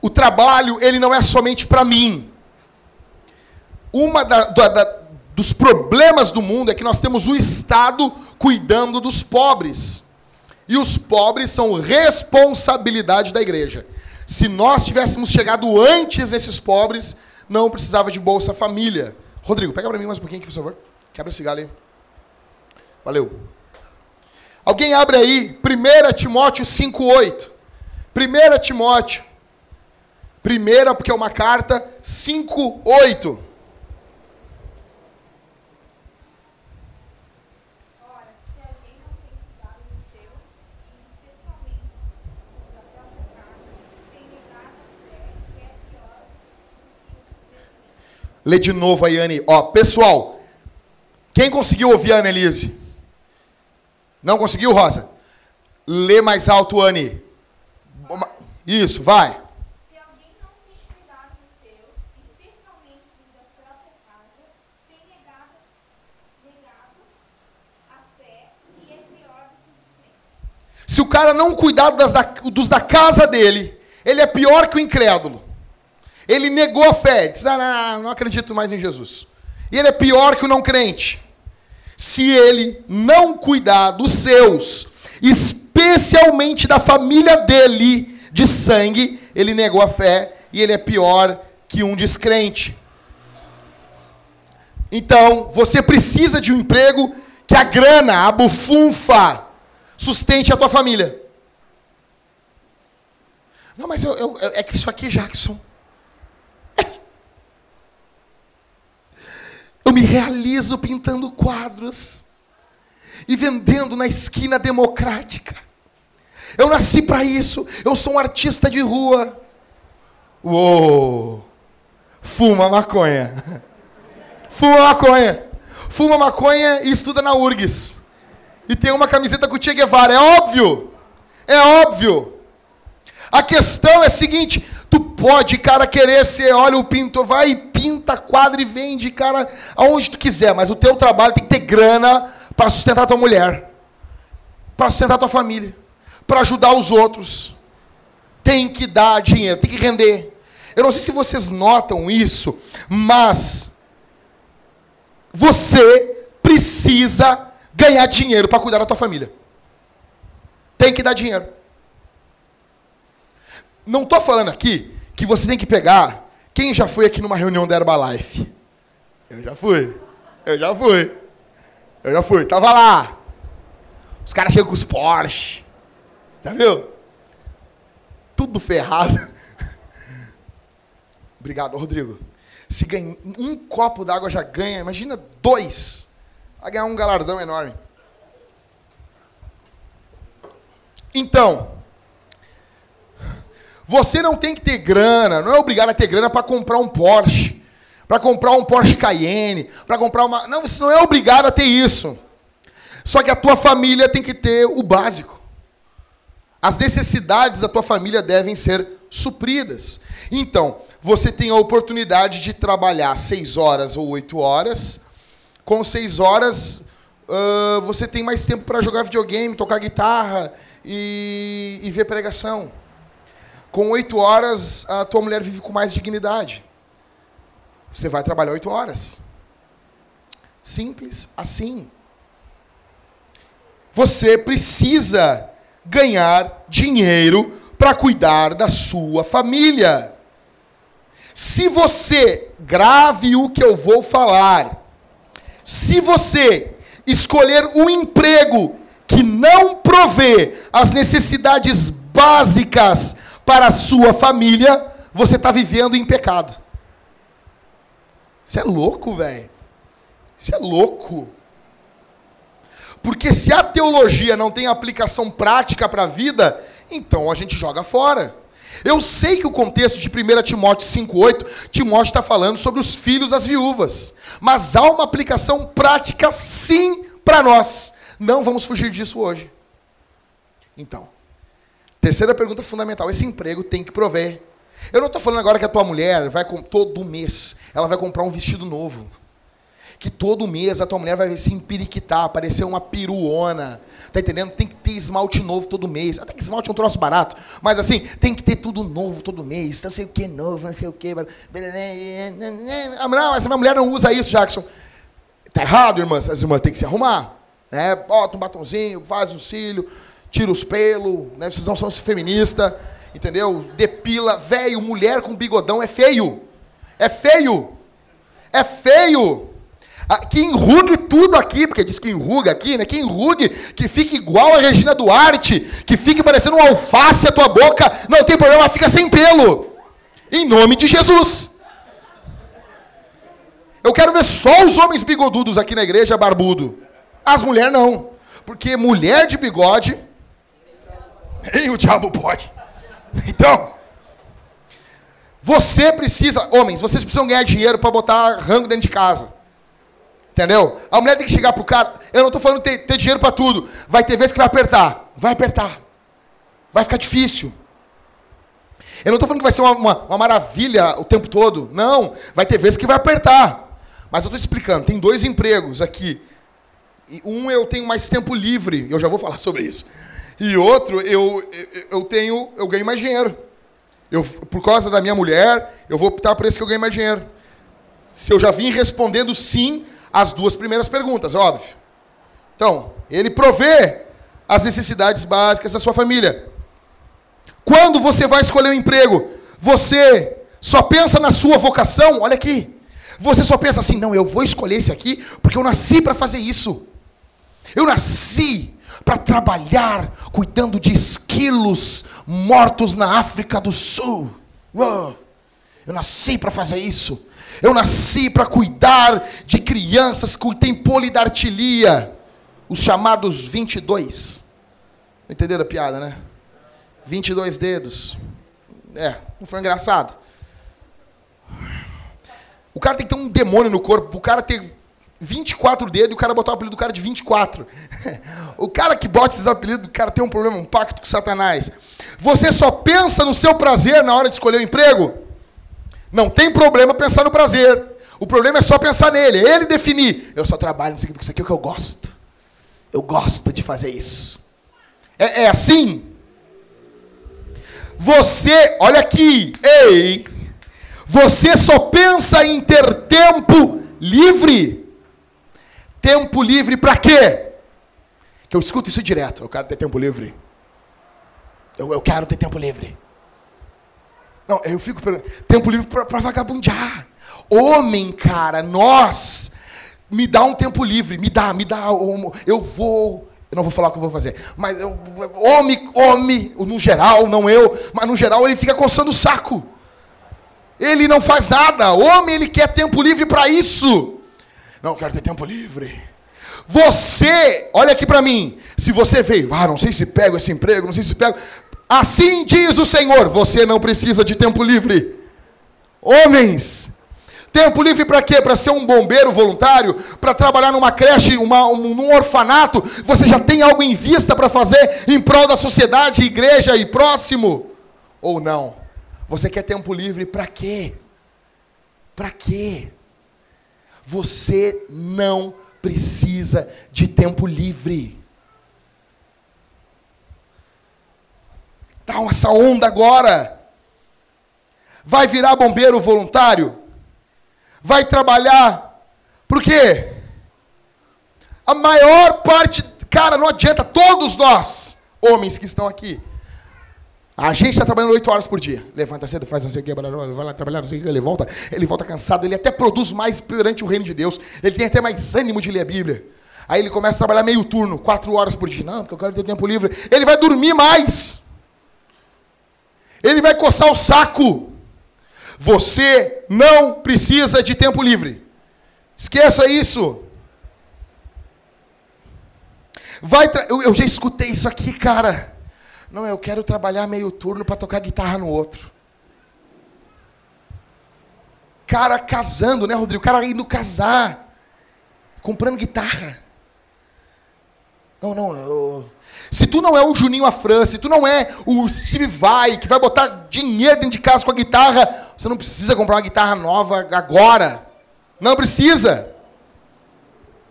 o trabalho ele não é somente para mim. Uma da, da, da, dos problemas do mundo é que nós temos o Estado cuidando dos pobres. E os pobres são responsabilidade da igreja. Se nós tivéssemos chegado antes desses pobres, não precisava de Bolsa Família. Rodrigo, pega para mim mais um pouquinho aqui, por favor. Quebra esse galho aí. Valeu. Alguém abre aí 1 Timóteo 5,8. 1 Timóteo Primeira, porque é uma carta 5:8. Lê de novo aí, Anne. Ó, pessoal, quem conseguiu ouvir a Annelise? Não conseguiu, Rosa? Lê mais alto, Anne. Isso, vai. Se o cara não cuidar das da, dos da casa dele, ele é pior que o incrédulo. Ele negou a fé, disse: ah, não, não, não acredito mais em Jesus. E ele é pior que o não crente. Se ele não cuidar dos seus, especialmente da família dele, de sangue, ele negou a fé e ele é pior que um descrente. Então, você precisa de um emprego que a grana, a bufunfa, sustente a tua família. Não, mas eu, eu, é que isso aqui, Jackson. Eu me realizo pintando quadros e vendendo na esquina democrática. Eu nasci para isso. Eu sou um artista de rua. Uou! Fuma maconha. Fuma maconha. Fuma maconha e estuda na URGS. E tem uma camiseta com o Che Guevara. É óbvio. É óbvio. A questão é a seguinte: tu pode, cara, querer ser, olha, o pintor vai pinta quadro e vende, cara, aonde tu quiser, mas o teu trabalho tem que ter grana para sustentar tua mulher, para sustentar tua família, para ajudar os outros. Tem que dar dinheiro, tem que render. Eu não sei se vocês notam isso, mas você precisa ganhar dinheiro para cuidar da tua família. Tem que dar dinheiro. Não estou falando aqui que você tem que pegar. Quem já foi aqui numa reunião da Herbalife? Eu já fui. Eu já fui. Eu já fui. Tava lá. Os caras chegam com os Porsche. Já viu? Tudo ferrado. Obrigado, Rodrigo. Se ganha um copo d'água já ganha, imagina dois. Vai ganhar um galardão enorme. Então, você não tem que ter grana, não é obrigado a ter grana para comprar um Porsche, para comprar um Porsche Cayenne, para comprar uma. Não, você não é obrigado a ter isso. Só que a tua família tem que ter o básico. As necessidades da tua família devem ser supridas. Então, você tem a oportunidade de trabalhar seis horas ou oito horas. Com seis horas, uh, você tem mais tempo para jogar videogame, tocar guitarra e, e ver pregação. Com oito horas, a tua mulher vive com mais dignidade. Você vai trabalhar oito horas. Simples assim. Você precisa ganhar dinheiro para cuidar da sua família. Se você, grave o que eu vou falar, se você escolher um emprego que não provê as necessidades básicas para a sua família, você está vivendo em pecado. Isso é louco, velho. Isso é louco. Porque se a teologia não tem aplicação prática para a vida, então a gente joga fora. Eu sei que o contexto de 1 Timóteo 5,8, Timóteo está falando sobre os filhos das viúvas. Mas há uma aplicação prática sim para nós. Não vamos fugir disso hoje. Então, Terceira pergunta fundamental: esse emprego tem que prover. Eu não estou falando agora que a tua mulher vai todo mês, ela vai comprar um vestido novo. Que todo mês a tua mulher vai se empiriquitar, parecer uma peruona. Tá entendendo? Tem que ter esmalte novo todo mês. Até que esmalte é um troço barato. Mas assim, tem que ter tudo novo todo mês. Não sei o que novo, não sei o que. Não, essa minha mulher não usa isso, Jackson. Tá errado, irmãs. As irmãs têm que se arrumar. É, bota um batonzinho, faz um cílio tira os pelos, né? vocês não são feministas, entendeu? Depila, velho, mulher com bigodão é feio. É feio. É feio. Que enrugue tudo aqui, porque diz que enruga aqui, né? Que enrugue, que fique igual a Regina Duarte, que fique parecendo um alface a tua boca, não tem problema, fica sem pelo. Em nome de Jesus. Eu quero ver só os homens bigodudos aqui na igreja barbudo. As mulheres não. Porque mulher de bigode nem o diabo pode. Então, você precisa, homens, vocês precisam ganhar dinheiro para botar rango dentro de casa. Entendeu? A mulher tem que chegar pro cara. Eu não estou falando ter, ter dinheiro para tudo. Vai ter vezes que vai apertar. Vai apertar. Vai ficar difícil. Eu não estou falando que vai ser uma, uma, uma, maravilha o tempo todo. Não. Vai ter vezes que vai apertar. Mas eu estou explicando. Tem dois empregos aqui. Um eu tenho mais tempo livre. Eu já vou falar sobre isso. E outro, eu, eu tenho, eu ganho mais dinheiro. Eu, por causa da minha mulher, eu vou optar por esse que eu ganho mais dinheiro. Se eu já vim respondendo sim às duas primeiras perguntas, óbvio. Então, ele provê as necessidades básicas da sua família. Quando você vai escolher um emprego, você só pensa na sua vocação? Olha aqui. Você só pensa assim: não, eu vou escolher esse aqui porque eu nasci para fazer isso. Eu nasci para trabalhar cuidando de esquilos mortos na África do Sul. Uou. Eu nasci para fazer isso. Eu nasci para cuidar de crianças que têm polidartilia, os chamados 22. Entenderam a piada, né? 22 dedos. É, não foi engraçado. O cara tem que ter um demônio no corpo, o cara ter 24 dedos e o cara botar o apelido do cara de 24. o cara que bota esses apelidos, o cara tem um problema, um pacto com Satanás. Você só pensa no seu prazer na hora de escolher o um emprego? Não tem problema pensar no prazer. O problema é só pensar nele, ele definir. Eu só trabalho nisso aqui porque isso aqui é o que eu gosto. Eu gosto de fazer isso. É, é assim? Você, olha aqui, ei, você só pensa em ter tempo livre. Tempo livre para quê? Que eu escuto isso direto. Eu quero ter tempo livre. Eu, eu quero ter tempo livre. Não, eu fico. Tempo livre para vagabundear. Homem, cara, nós. Me dá um tempo livre. Me dá, me dá. Eu vou. Eu não vou falar o que eu vou fazer. Mas eu, homem, homem, no geral, não eu, mas no geral ele fica coçando o saco. Ele não faz nada. Homem, ele quer tempo livre para isso. Não, eu quero ter tempo livre. Você, olha aqui para mim. Se você veio, ah, não sei se pego esse emprego, não sei se pego. Assim diz o Senhor: você não precisa de tempo livre. Homens, Tempo livre para quê? Para ser um bombeiro voluntário? Para trabalhar numa creche, uma, um, num orfanato? Você já tem algo em vista para fazer em prol da sociedade, igreja e próximo? Ou não? Você quer tempo livre para quê? Para quê? Você não precisa de tempo livre. Tá essa onda agora. Vai virar bombeiro voluntário? Vai trabalhar. Por quê? A maior parte, cara, não adianta, todos nós, homens que estão aqui, a gente está trabalhando oito horas por dia. Levanta cedo, faz não sei o que, vai lá trabalhar, não sei o que, ele volta, ele volta cansado, ele até produz mais perante o reino de Deus, ele tem até mais ânimo de ler a Bíblia. Aí ele começa a trabalhar meio turno, quatro horas por dia. Não, porque eu quero ter tempo livre. Ele vai dormir mais. Ele vai coçar o saco. Você não precisa de tempo livre. Esqueça isso. Vai eu, eu já escutei isso aqui, cara. Não, eu quero trabalhar meio turno para tocar guitarra no outro. Cara casando, né, Rodrigo? O cara indo casar, comprando guitarra. Não, não, eu... se tu não é o Juninho Afran, se tu não é o Steve Vai, que vai botar dinheiro dentro de casa com a guitarra, você não precisa comprar uma guitarra nova agora. Não precisa.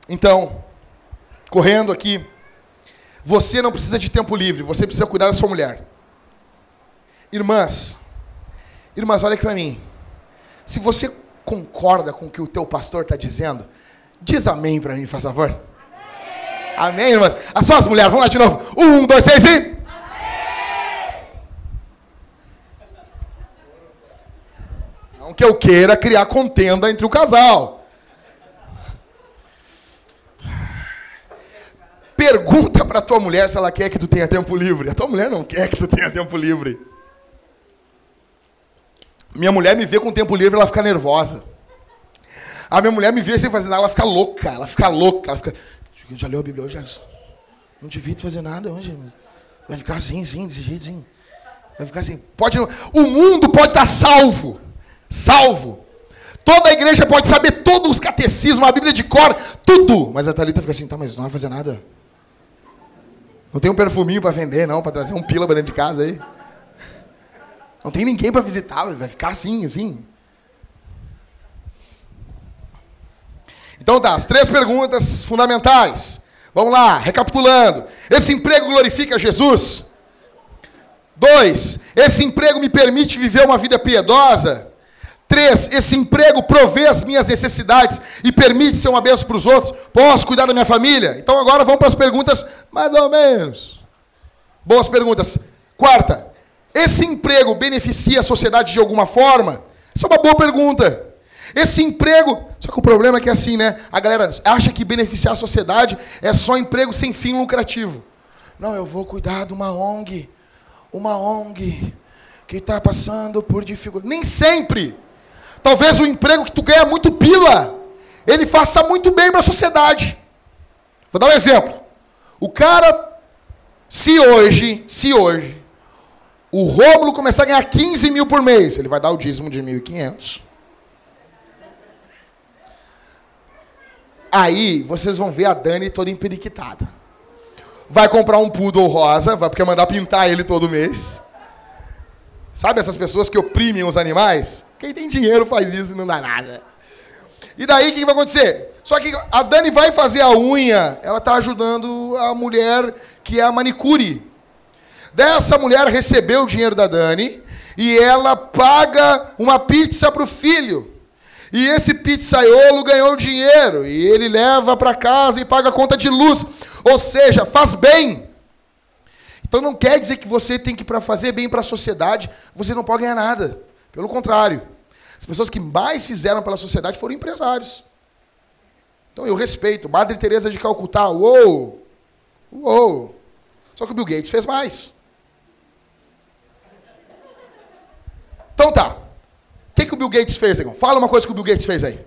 Então, correndo aqui. Você não precisa de tempo livre, você precisa cuidar da sua mulher. Irmãs, irmãs, olha aqui para mim. Se você concorda com o que o teu pastor está dizendo, diz amém para mim, faz favor. Amém, amém irmãs. As suas mulheres, vamos lá de novo. Um, dois, três e. Amém. Não que eu queira criar contenda entre o casal. Pergunta para tua mulher se ela quer que tu tenha tempo livre. A tua mulher não quer que tu tenha tempo livre. Minha mulher me vê com tempo livre, ela fica nervosa. A minha mulher me vê sem fazer nada, ela fica louca, ela fica louca, ela fica. Já leu a Bíblia hoje? Não devia fazer nada hoje. Vai ficar assim, assim, desse jeito, assim. Vai ficar assim. Pode, o mundo pode estar salvo. Salvo. Toda a igreja pode saber todos os catecismos, a Bíblia de cor, tudo. Mas a Thalita fica assim, tá, mas não vai fazer nada. Não tem um perfuminho para vender, não, para trazer um pila dentro de casa aí. Não tem ninguém para visitar, vai ficar assim, assim. Então tá, as três perguntas fundamentais. Vamos lá, recapitulando. Esse emprego glorifica Jesus? Dois, esse emprego me permite viver uma vida piedosa? Três, esse emprego provê as minhas necessidades e permite ser uma bênção para os outros. Posso cuidar da minha família? Então agora vamos para as perguntas mais ou menos. Boas perguntas. Quarta, esse emprego beneficia a sociedade de alguma forma? Essa é uma boa pergunta. Esse emprego. Só que o problema é que é assim, né? A galera acha que beneficiar a sociedade é só emprego sem fim lucrativo. Não, eu vou cuidar de uma ONG. Uma ONG que está passando por dificuldade. Nem sempre. Talvez o emprego que tu ganha muito pila, ele faça muito bem para a sociedade. Vou dar um exemplo. O cara, se hoje, se hoje, o Rômulo começar a ganhar 15 mil por mês, ele vai dar o dízimo de 1.500. Aí vocês vão ver a Dani toda emperiquitada. Vai comprar um poodle rosa, vai porque mandar pintar ele todo mês. Sabe essas pessoas que oprimem os animais? Quem tem dinheiro faz isso e não dá nada. E daí o que vai acontecer? Só que a Dani vai fazer a unha, ela está ajudando a mulher que é a manicure. Dessa mulher recebeu o dinheiro da Dani e ela paga uma pizza para o filho. E esse pizzaiolo ganhou dinheiro e ele leva para casa e paga a conta de luz. Ou seja, faz bem. Então não quer dizer que você tem que para fazer bem para a sociedade, você não pode ganhar nada. Pelo contrário. As pessoas que mais fizeram pela sociedade foram empresários. Então eu respeito. Madre Teresa de Calcutá, uou! Uou! Só que o Bill Gates fez mais. Então tá que, que o Bill Gates fez, irmão? Fala uma coisa que o Bill Gates fez aí.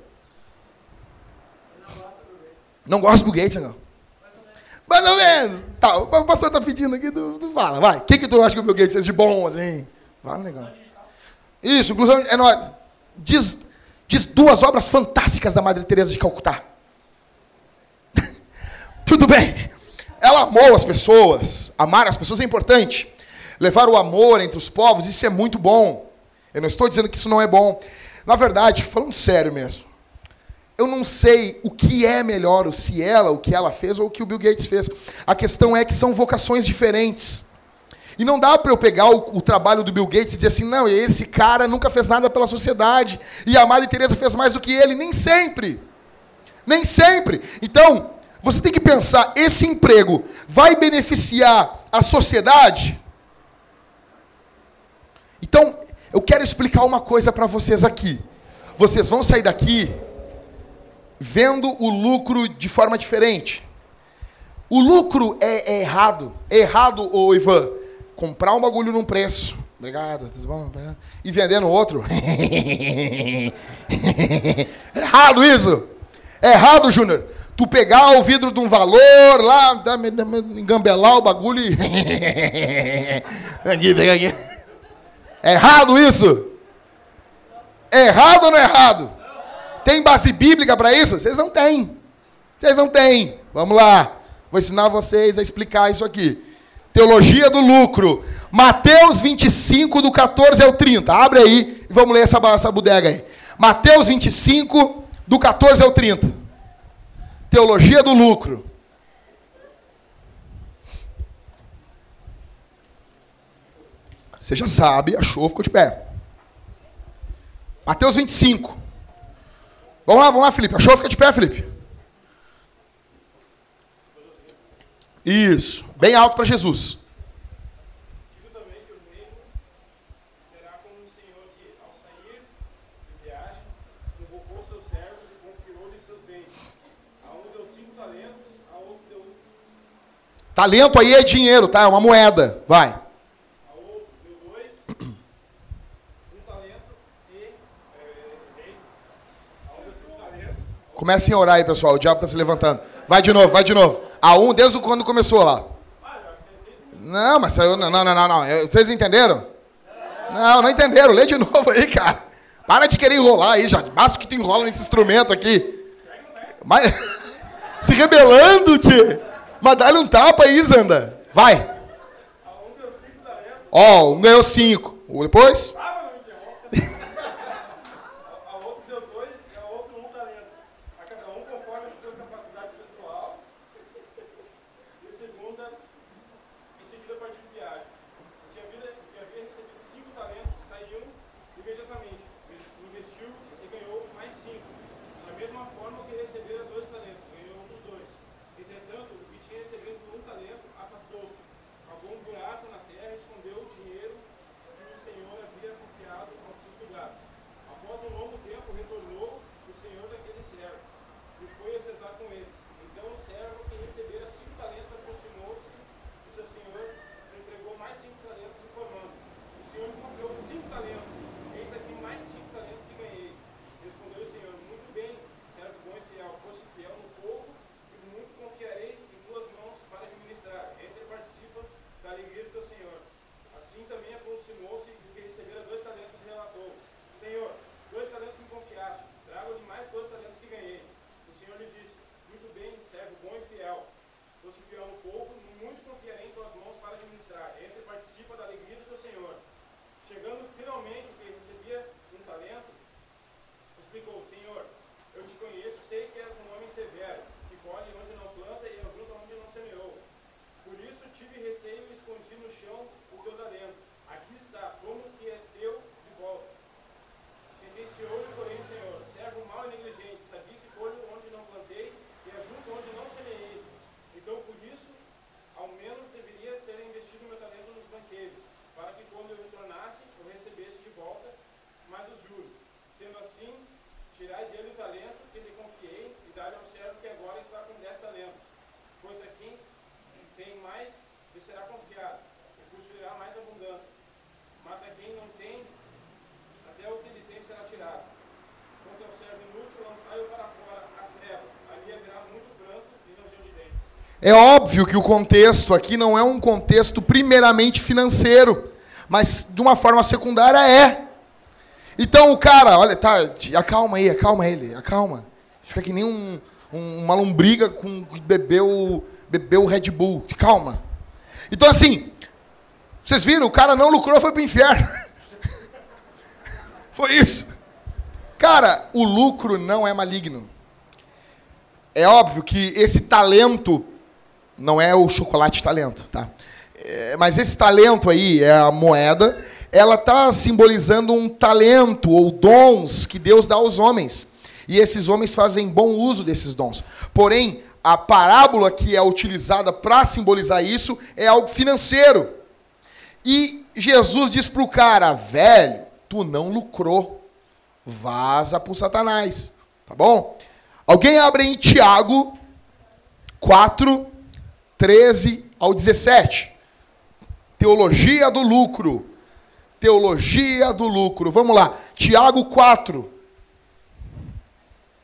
Não gosta do Bill Gates, não? Mais ou menos. Tá, o pastor está pedindo aqui, tu, tu fala, vai. O que, que tu acha que o Bill Gates fez de bom, assim? Fala, negão. Isso, inclusão é nóis. Diz, diz duas obras fantásticas da Madre Teresa de Calcutá. Tudo bem. Ela amou as pessoas. Amar as pessoas é importante. Levar o amor entre os povos, isso é muito bom. Eu não estou dizendo que isso não é bom. Na verdade, falando sério mesmo, eu não sei o que é melhor, o se ela, o que ela fez ou o que o Bill Gates fez. A questão é que são vocações diferentes. E não dá para eu pegar o, o, trabalho do Bill Gates e dizer assim, não, esse cara nunca fez nada pela sociedade. E a Madre Teresa fez mais do que ele. Nem sempre. Nem sempre. Então, você tem que pensar, esse emprego vai beneficiar a sociedade? Então, eu quero explicar uma coisa para vocês aqui. Vocês vão sair daqui vendo o lucro de forma diferente. O lucro é, é errado. É errado, ô Ivan, comprar um bagulho num preço. Obrigado, tudo bom? E vender no outro. errado isso. É errado, Júnior. Tu pegar o vidro de um valor lá, engambelar o bagulho e. É errado isso? É errado ou não é errado? Tem base bíblica para isso? Vocês não têm. Vocês não têm. Vamos lá. Vou ensinar vocês a explicar isso aqui. Teologia do lucro. Mateus 25, do 14 ao 30. Abre aí e vamos ler essa, essa bodega aí. Mateus 25, do 14 ao 30. Teologia do lucro. Você já sabe, achou, ficou de pé. Mateus 25. Vamos lá, vamos lá, Felipe. Achou, fica de pé, Felipe. Isso. Bem alto para Jesus. Talento aí é dinheiro, tá? É uma moeda. Vai. Comecem a orar aí, pessoal. O diabo está se levantando. Vai de novo, vai de novo. A um, desde quando começou lá. Não, mas saiu. Não, não, não, não. Vocês entenderam? Não, não entenderam. Lê de novo aí, cara. Para de querer enrolar aí, já. Basta que tu enrola nesse instrumento aqui. Mas, se rebelando, tio. Mas dá-lhe um tapa aí, Zanda. Vai. Ó, um ganhou cinco. Depois? Explicou, É óbvio que o contexto aqui não é um contexto primeiramente financeiro, mas de uma forma secundária é. Então o cara, olha, tá, acalma aí, acalma ele, acalma. Fica que nem um, um- uma lombriga com bebeu, bebeu Red Bull. Calma. Então assim, vocês viram, o cara não lucrou, foi pro inferno. foi isso. Cara, o lucro não é maligno. É óbvio que esse talento não é o chocolate talento, tá? É, mas esse talento aí é a moeda, ela está simbolizando um talento ou dons que Deus dá aos homens. E esses homens fazem bom uso desses dons. Porém, a parábola que é utilizada para simbolizar isso é algo financeiro. E Jesus diz para o cara, velho, tu não lucrou. Vaza para o Satanás. Tá bom? Alguém abre em Tiago 4, 13 ao 17. Teologia do lucro. Teologia do lucro. Vamos lá. Tiago 4.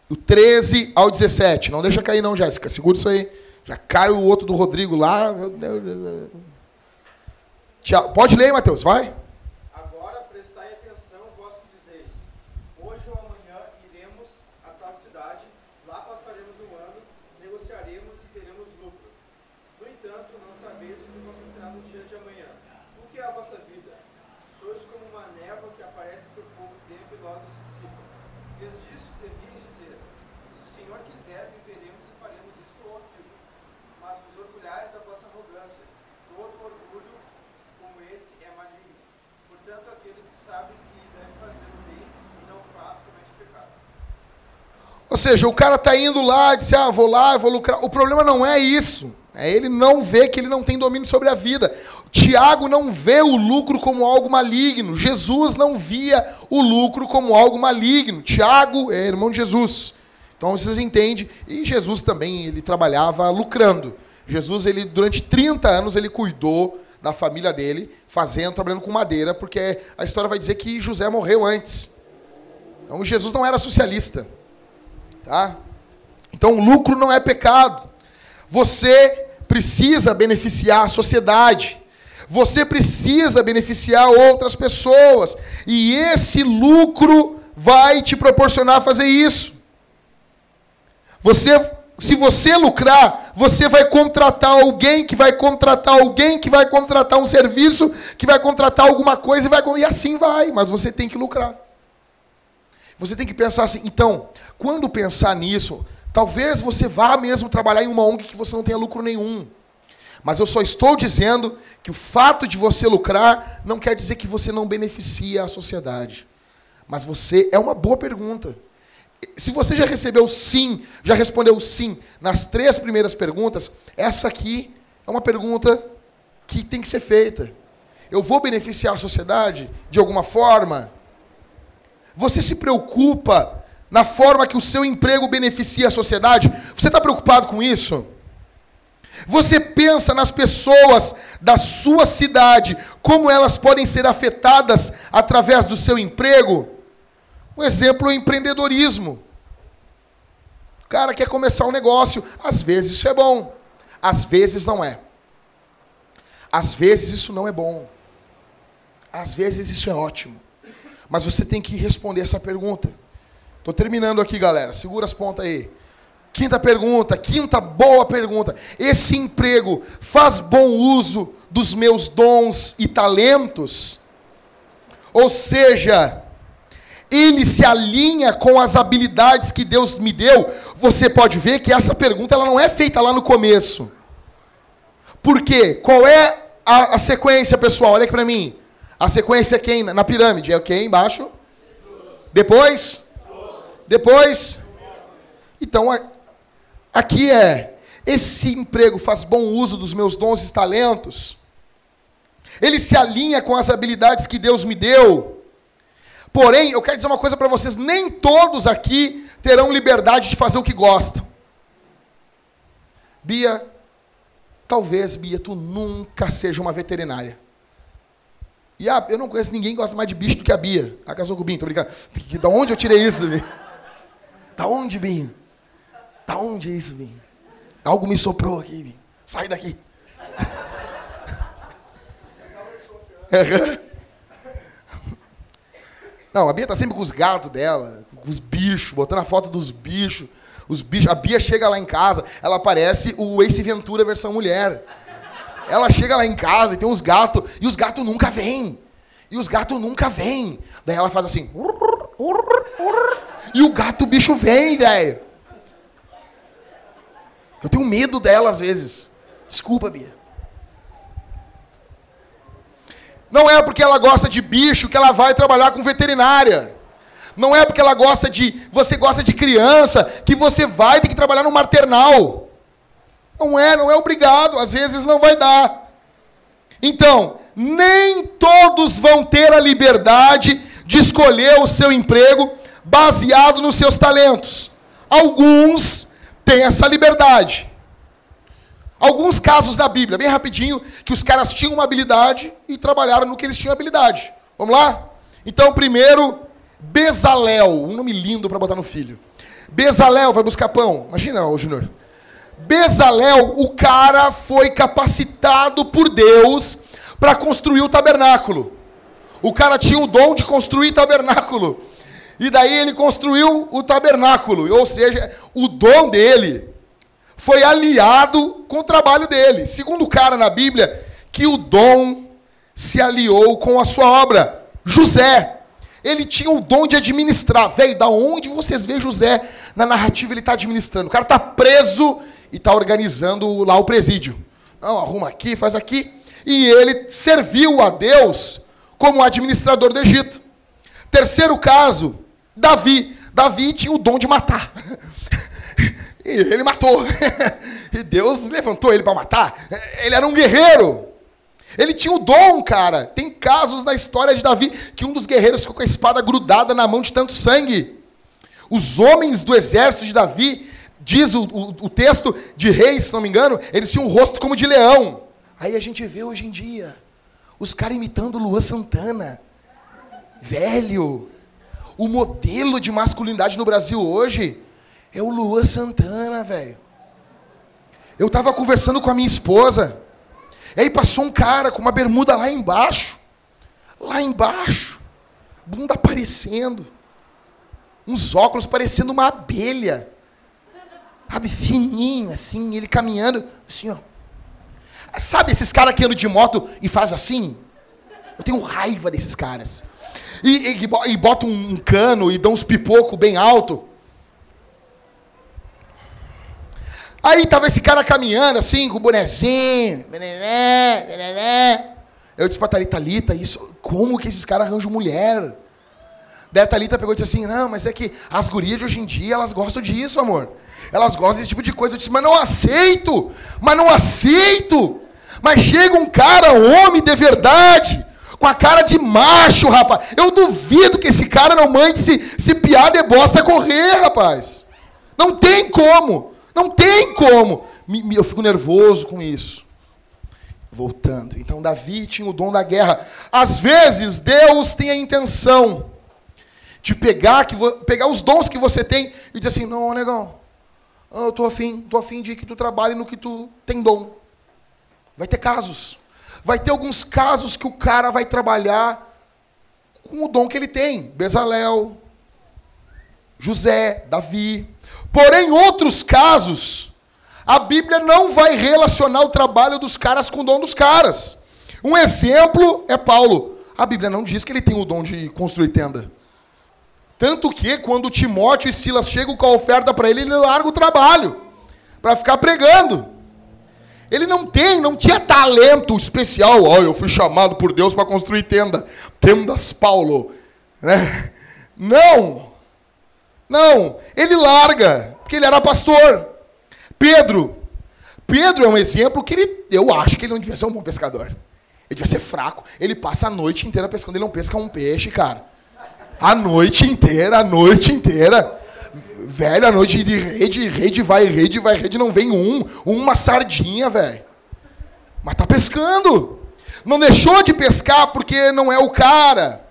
Do 13 ao 17. Não deixa cair não, Jéssica. Segura isso aí. Já cai o outro do Rodrigo lá. Pode ler, Mateus. Vai. Agora prestai atenção, vós que dizeis: Hoje ou amanhã iremos a tal cidade, lá passaremos um ano, negociaremos e teremos lucro. No entanto, não sabeis o que acontecerá no dia de amanhã. O que é a vossa vida? Sois como uma névoa que aparece por pouco tempo e logo se dissipa. Vez disso, devias dizer: Se o Senhor quiser, viveremos e faremos isto ou aquilo. Mas vos orgulhais da vossa arrogância. Todo orgulho como esse é maligno. Portanto, aquele que sabe que deve fazer o bem e não faz, comete pecado. Ou seja, o cara tá indo lá, disse, ah, vou lá, vou lucrar. O problema não é isso. É ele não ver que ele não tem domínio sobre a vida. Tiago não vê o lucro como algo maligno. Jesus não via o lucro como algo maligno. Tiago é irmão de Jesus. Então vocês entendem. E Jesus também, ele trabalhava lucrando. Jesus, ele durante 30 anos, ele cuidou da família dele, fazendo, trabalhando com madeira, porque a história vai dizer que José morreu antes. Então Jesus não era socialista. Tá? Então, lucro não é pecado. Você precisa beneficiar a sociedade. Você precisa beneficiar outras pessoas. E esse lucro vai te proporcionar fazer isso. Você, se você lucrar, você vai contratar alguém que vai contratar alguém que vai contratar um serviço, que vai contratar alguma coisa e, vai, e assim vai. Mas você tem que lucrar. Você tem que pensar assim, então, quando pensar nisso, talvez você vá mesmo trabalhar em uma ONG que você não tenha lucro nenhum. Mas eu só estou dizendo que o fato de você lucrar não quer dizer que você não beneficia a sociedade. Mas você é uma boa pergunta. Se você já recebeu sim, já respondeu sim nas três primeiras perguntas, essa aqui é uma pergunta que tem que ser feita. Eu vou beneficiar a sociedade de alguma forma? Você se preocupa na forma que o seu emprego beneficia a sociedade? Você está preocupado com isso? Você pensa nas pessoas da sua cidade, como elas podem ser afetadas através do seu emprego? Um exemplo é o empreendedorismo. O cara quer começar um negócio, às vezes isso é bom, às vezes não é. Às vezes isso não é bom. Às vezes isso é ótimo. Mas você tem que responder essa pergunta. Estou terminando aqui, galera. Segura as pontas aí. Quinta pergunta, quinta boa pergunta. Esse emprego faz bom uso dos meus dons e talentos? Ou seja, ele se alinha com as habilidades que Deus me deu, você pode ver que essa pergunta ela não é feita lá no começo. Por quê? Qual é a, a sequência, pessoal? Olha aqui para mim. A sequência é quem? Na pirâmide. É quem embaixo? Depois? Depois? Então, aqui é: esse emprego faz bom uso dos meus dons e talentos? Ele se alinha com as habilidades que Deus me deu? Porém, eu quero dizer uma coisa para vocês: nem todos aqui terão liberdade de fazer o que gostam. Bia, talvez, Bia, tu nunca seja uma veterinária. E a, eu não conheço ninguém que gosta mais de bicho do que a Bia. A casou com o Binho, tô brincando. Da onde eu tirei isso, Binho? Da onde, Binho? Da onde é isso, Binho? Algo me soprou aqui, Binho. Sai daqui. Não, a Bia tá sempre com os gatos dela, com os bichos, botando a foto dos bichos. Os bichos. A Bia chega lá em casa, ela parece o Ace Ventura versão mulher. Ela chega lá em casa e tem uns gatos, e os gatos nunca vêm. E os gatos nunca vêm. Daí ela faz assim. E o gato, o bicho vem, velho. Eu tenho medo dela às vezes. Desculpa, Bia. Não é porque ela gosta de bicho que ela vai trabalhar com veterinária. Não é porque ela gosta de. Você gosta de criança que você vai ter que trabalhar no maternal. Não é, não é obrigado, às vezes não vai dar. Então, nem todos vão ter a liberdade de escolher o seu emprego baseado nos seus talentos. Alguns têm essa liberdade. Alguns casos da Bíblia, bem rapidinho, que os caras tinham uma habilidade e trabalharam no que eles tinham habilidade. Vamos lá? Então, primeiro, Bezalel, um nome lindo para botar no filho. Bezalel vai buscar pão. Imagina, ô Júnior. Bezalel, o cara foi capacitado por Deus para construir o tabernáculo. O cara tinha o dom de construir tabernáculo. E daí ele construiu o tabernáculo. Ou seja, o dom dele foi aliado com o trabalho dele. Segundo o cara na Bíblia, que o dom se aliou com a sua obra. José, ele tinha o dom de administrar. Velho, da onde vocês vê José na narrativa? Ele está administrando. O cara está preso e está organizando lá o presídio. Não, arruma aqui, faz aqui. E ele serviu a Deus como administrador do Egito. Terceiro caso, Davi. Davi tinha o dom de matar. E ele matou. E Deus levantou ele para matar. Ele era um guerreiro. Ele tinha o dom, cara. Tem casos na história de Davi que um dos guerreiros ficou com a espada grudada na mão de tanto sangue. Os homens do exército de Davi Diz o, o, o, texto de reis, se não me engano, eles tinham um rosto como de leão. Aí a gente vê hoje em dia os caras imitando Luan Santana. Velho, o modelo de masculinidade no Brasil hoje é o Luan Santana, velho. Eu tava conversando com a minha esposa. E aí passou um cara com uma bermuda lá embaixo. Lá embaixo. Bunda aparecendo. Uns óculos parecendo uma abelha. Sabe, fininho, assim, ele caminhando, assim, ó. Sabe esses caras que andam de moto e faz assim? Eu tenho raiva desses caras. E, e, e botam um cano e dão uns pipocos bem alto. Aí tava esse cara caminhando assim, com o bonezinho. Eu disse pra Thalita, Thalita, isso, como que esses caras arranjam mulher? Daí a Thalita pegou e disse assim, não, mas é que as gurias de hoje em dia, elas gostam disso, amor. Elas gostam desse tipo de coisa. Eu disse, mas não aceito, mas não aceito. Mas chega um cara, um homem de verdade, com a cara de macho, rapaz. Eu duvido que esse cara não mande se, se piada e bosta correr, rapaz. Não tem como. Não tem como. Eu fico nervoso com isso. Voltando. Então, Davi tinha o dom da guerra. Às vezes, Deus tem a intenção de pegar, que, pegar os dons que você tem e dizer assim: não, negão, ah, eu estou afim, tô afim de que tu trabalhe no que tu tem dom. Vai ter casos. Vai ter alguns casos que o cara vai trabalhar com o dom que ele tem. Bezalel, José, Davi. Porém, outros casos, a Bíblia não vai relacionar o trabalho dos caras com o dom dos caras. Um exemplo é Paulo. A Bíblia não diz que ele tem o dom de construir tenda. Tanto que quando Timóteo e Silas chegam com a oferta para ele, ele larga o trabalho para ficar pregando. Ele não tem, não tinha talento especial. Ó, oh, eu fui chamado por Deus para construir tenda. Tendas Paulo. Né? Não. Não. Ele larga, porque ele era pastor. Pedro. Pedro é um exemplo que ele, eu acho que ele não devia ser um bom pescador. Ele devia ser fraco. Ele passa a noite inteira pescando, ele não pesca um peixe, cara. A noite inteira, a noite inteira. Velho, a noite de rede, rede vai, rede vai, rede não vem um, uma sardinha, velho. Mas tá pescando. Não deixou de pescar porque não é o cara.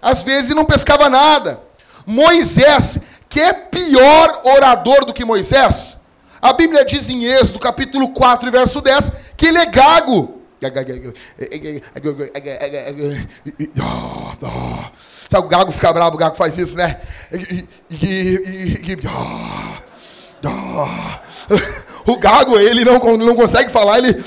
Às vezes não pescava nada. Moisés, que é pior orador do que Moisés, a Bíblia diz em Êxodo, capítulo 4, verso 10, que ele é gago. Sabe, o gago fica bravo, o gago faz isso, né? O gago, ele não, não consegue falar, ele.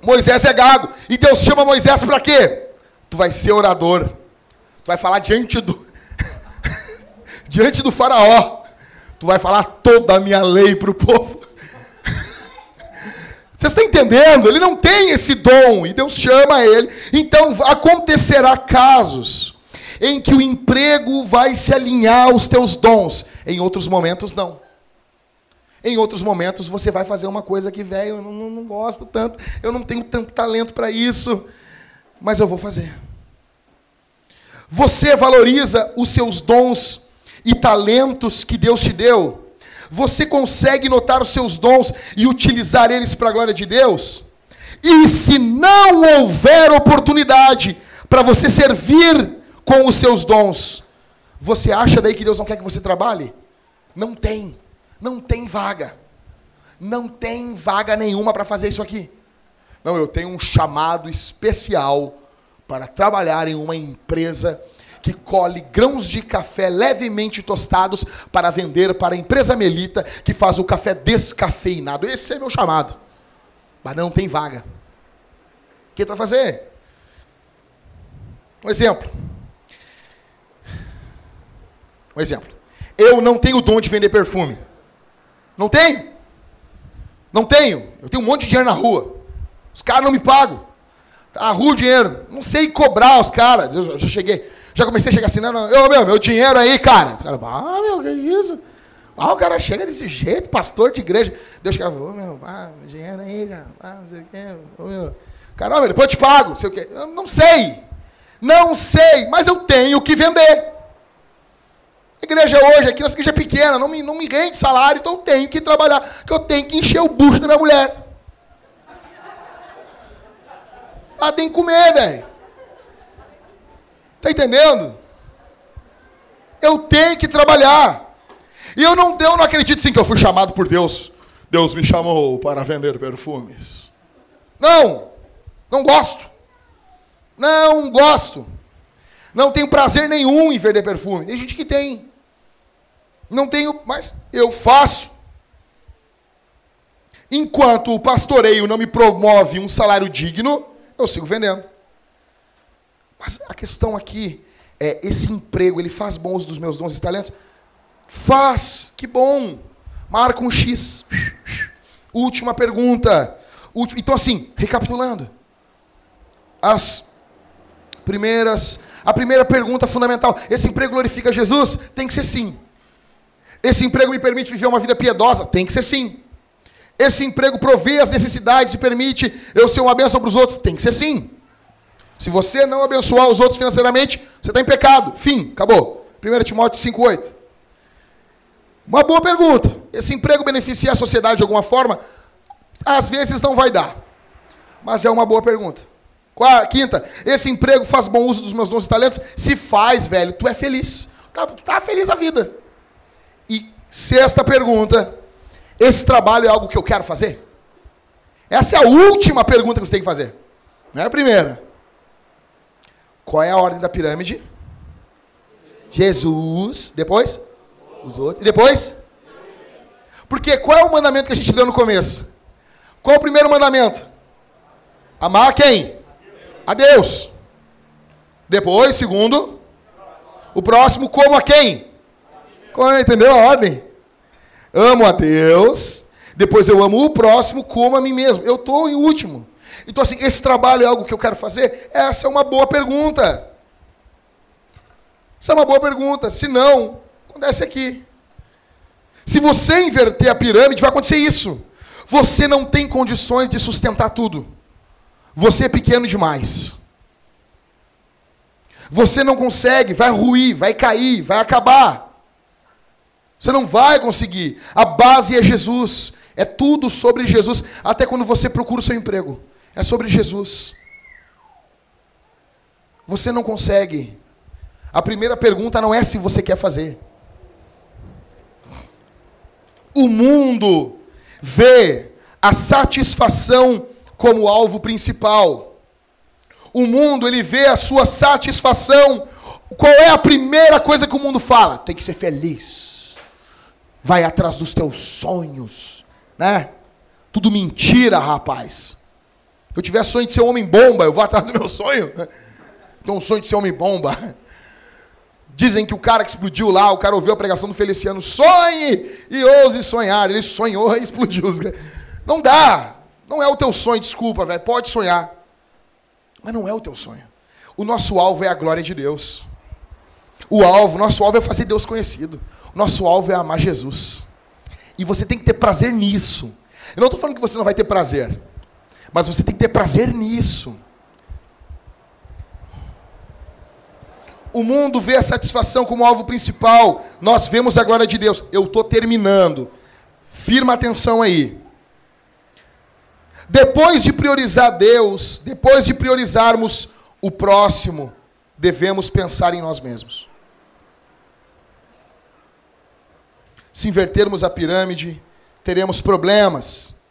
Moisés é gago. E Deus chama Moisés para quê? Tu vai ser orador. Tu vai falar diante do diante do faraó. Tu vai falar toda a minha lei para o povo. Você está entendendo? Ele não tem esse dom e Deus chama ele. Então acontecerá casos em que o emprego vai se alinhar aos teus dons. Em outros momentos, não. Em outros momentos, você vai fazer uma coisa que, velho, eu não, não gosto tanto, eu não tenho tanto talento para isso, mas eu vou fazer. Você valoriza os seus dons e talentos que Deus te deu? Você consegue notar os seus dons e utilizar eles para a glória de Deus? E se não houver oportunidade para você servir com os seus dons, você acha daí que Deus não quer que você trabalhe? Não tem. Não tem vaga. Não tem vaga nenhuma para fazer isso aqui. Não, eu tenho um chamado especial para trabalhar em uma empresa que colhe grãos de café levemente tostados para vender para a empresa Melita, que faz o café descafeinado. Esse é meu chamado. Mas não tem vaga. O que tu vai fazer? Um exemplo. Um exemplo. Eu não tenho o dom de vender perfume. Não tenho. Não tenho. Eu tenho um monte de dinheiro na rua. Os caras não me pagam. Tá rua o dinheiro. Não sei cobrar os caras. Eu já cheguei. Já comecei a chegar assim, não, não, eu, meu, meu dinheiro aí, cara. Os caras, ah, meu, que isso? Ah, o cara chega desse jeito, pastor de igreja. Deus cara, ô, meu, ah, dinheiro aí, cara. Ah, não sei o quê. Ô, meu. Caramba, depois eu te pago, não sei o quê. Eu não sei. Não sei, mas eu tenho que vender. A igreja hoje, aqui, nossa igreja é pequena, não me, não me rende salário, então eu tenho que trabalhar, que eu tenho que encher o bucho da minha mulher. Ela tem que comer, velho. Está entendendo? Eu tenho que trabalhar. E eu não, eu não acredito sim que eu fui chamado por Deus. Deus me chamou para vender perfumes. Não, não gosto. Não gosto. Não tenho prazer nenhum em vender perfume. Tem gente que tem. Não tenho, mas eu faço. Enquanto o pastoreio não me promove um salário digno, eu sigo vendendo. Mas a questão aqui é esse emprego, ele faz bom uso dos meus dons e talentos? Faz, que bom. Marca um X. Última pergunta. Então, assim, recapitulando. As primeiras. A primeira pergunta fundamental: esse emprego glorifica Jesus? Tem que ser sim. Esse emprego me permite viver uma vida piedosa? Tem que ser sim. Esse emprego provê as necessidades e permite eu ser uma bênção para os outros? Tem que ser sim. Se você não abençoar os outros financeiramente, você está em pecado. Fim, acabou. 1 Timóteo 5,8. Uma boa pergunta. Esse emprego beneficia a sociedade de alguma forma? Às vezes não vai dar. Mas é uma boa pergunta. Quinta, esse emprego faz bom uso dos meus dons e talentos? Se faz, velho, tu é feliz. Tá, tu tá feliz a vida. E sexta pergunta, esse trabalho é algo que eu quero fazer? Essa é a última pergunta que você tem que fazer. Não é a primeira. Qual é a ordem da pirâmide? Jesus, depois os outros, e depois? Porque qual é o mandamento que a gente deu no começo? Qual é o primeiro mandamento? Amar quem? A Deus. Depois, segundo, o próximo como a quem? Entendeu a ordem? Amo a Deus, depois eu amo o próximo como a mim mesmo. Eu estou em último. Então, assim, esse trabalho é algo que eu quero fazer? Essa é uma boa pergunta. Essa é uma boa pergunta. Se não, acontece aqui. Se você inverter a pirâmide, vai acontecer isso. Você não tem condições de sustentar tudo. Você é pequeno demais. Você não consegue, vai ruir, vai cair, vai acabar. Você não vai conseguir. A base é Jesus. É tudo sobre Jesus. Até quando você procura o seu emprego. É sobre Jesus. Você não consegue. A primeira pergunta não é se você quer fazer. O mundo vê a satisfação como alvo principal. O mundo ele vê a sua satisfação. Qual é a primeira coisa que o mundo fala? Tem que ser feliz. Vai atrás dos teus sonhos, né? Tudo mentira, rapaz. Eu tiver sonho de ser homem bomba, eu vou atrás do meu sonho. Tenho um sonho de ser homem bomba. Dizem que o cara que explodiu lá, o cara ouviu a pregação do Feliciano, sonhe e ouse sonhar. Ele sonhou e explodiu. Não dá. Não é o teu sonho, desculpa, velho. Pode sonhar. Mas não é o teu sonho. O nosso alvo é a glória de Deus. O alvo, nosso alvo é fazer Deus conhecido. O nosso alvo é amar Jesus. E você tem que ter prazer nisso. Eu não estou falando que você não vai ter prazer. Mas você tem que ter prazer nisso. O mundo vê a satisfação como alvo principal. Nós vemos a glória de Deus. Eu estou terminando. Firma atenção aí. Depois de priorizar Deus, depois de priorizarmos o próximo, devemos pensar em nós mesmos. Se invertermos a pirâmide, teremos problemas.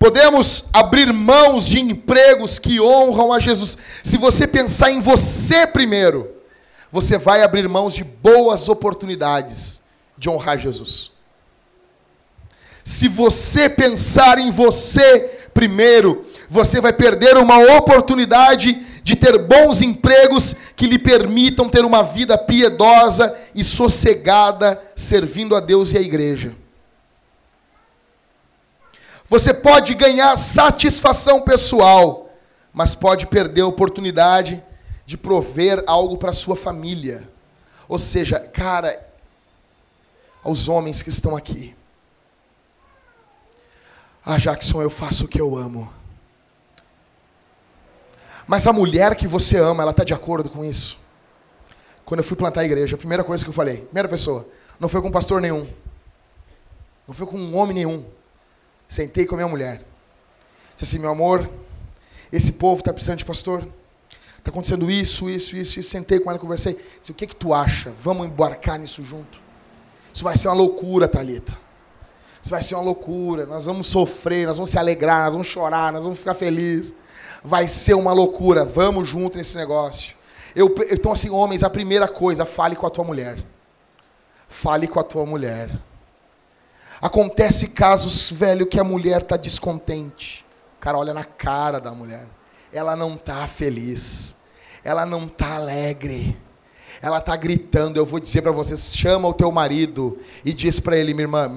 Podemos abrir mãos de empregos que honram a Jesus. Se você pensar em você primeiro, você vai abrir mãos de boas oportunidades de honrar Jesus. Se você pensar em você primeiro, você vai perder uma oportunidade de ter bons empregos que lhe permitam ter uma vida piedosa e sossegada servindo a Deus e a igreja. Você pode ganhar satisfação pessoal, mas pode perder a oportunidade de prover algo para sua família. Ou seja, cara, aos homens que estão aqui. Ah, Jackson, eu faço o que eu amo. Mas a mulher que você ama, ela está de acordo com isso? Quando eu fui plantar a igreja, a primeira coisa que eu falei, primeira pessoa, não foi com pastor nenhum. Não foi com um homem nenhum. Sentei com a minha mulher. Disse assim, meu amor, esse povo está precisando de pastor. Está acontecendo isso, isso, isso, isso. Sentei com ela, conversei. Disse, o que que tu acha? Vamos embarcar nisso junto. Isso vai ser uma loucura, Talita. Isso vai ser uma loucura. Nós vamos sofrer, nós vamos se alegrar, nós vamos chorar, nós vamos ficar felizes. Vai ser uma loucura. Vamos junto nesse negócio. Eu, então, assim, homens, a primeira coisa, fale com a tua mulher. Fale com a tua mulher. Acontece casos, velho, que a mulher está descontente. O cara olha na cara da mulher. Ela não está feliz. Ela não está alegre. Ela está gritando. Eu vou dizer para vocês: chama o teu marido e diz para ele, minha irmã,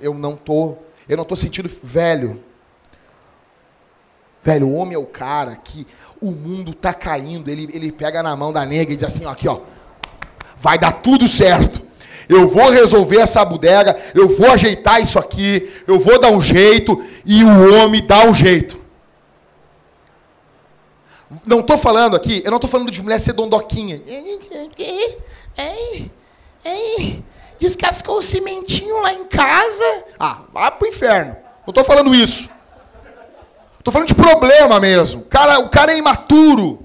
eu não tô, eu não tô sentindo velho. Velho, o homem é o cara que o mundo está caindo. Ele, ele pega na mão da nega e diz assim: ó, aqui, ó, vai dar tudo certo eu vou resolver essa bodega, eu vou ajeitar isso aqui, eu vou dar um jeito, e o homem dá um jeito. Não estou falando aqui, eu não estou falando de mulher ser dondoquinha. Descascou o cimentinho lá em casa. Ah, vai pro inferno. Não estou falando isso. Estou falando de problema mesmo. Cara, o cara é imaturo.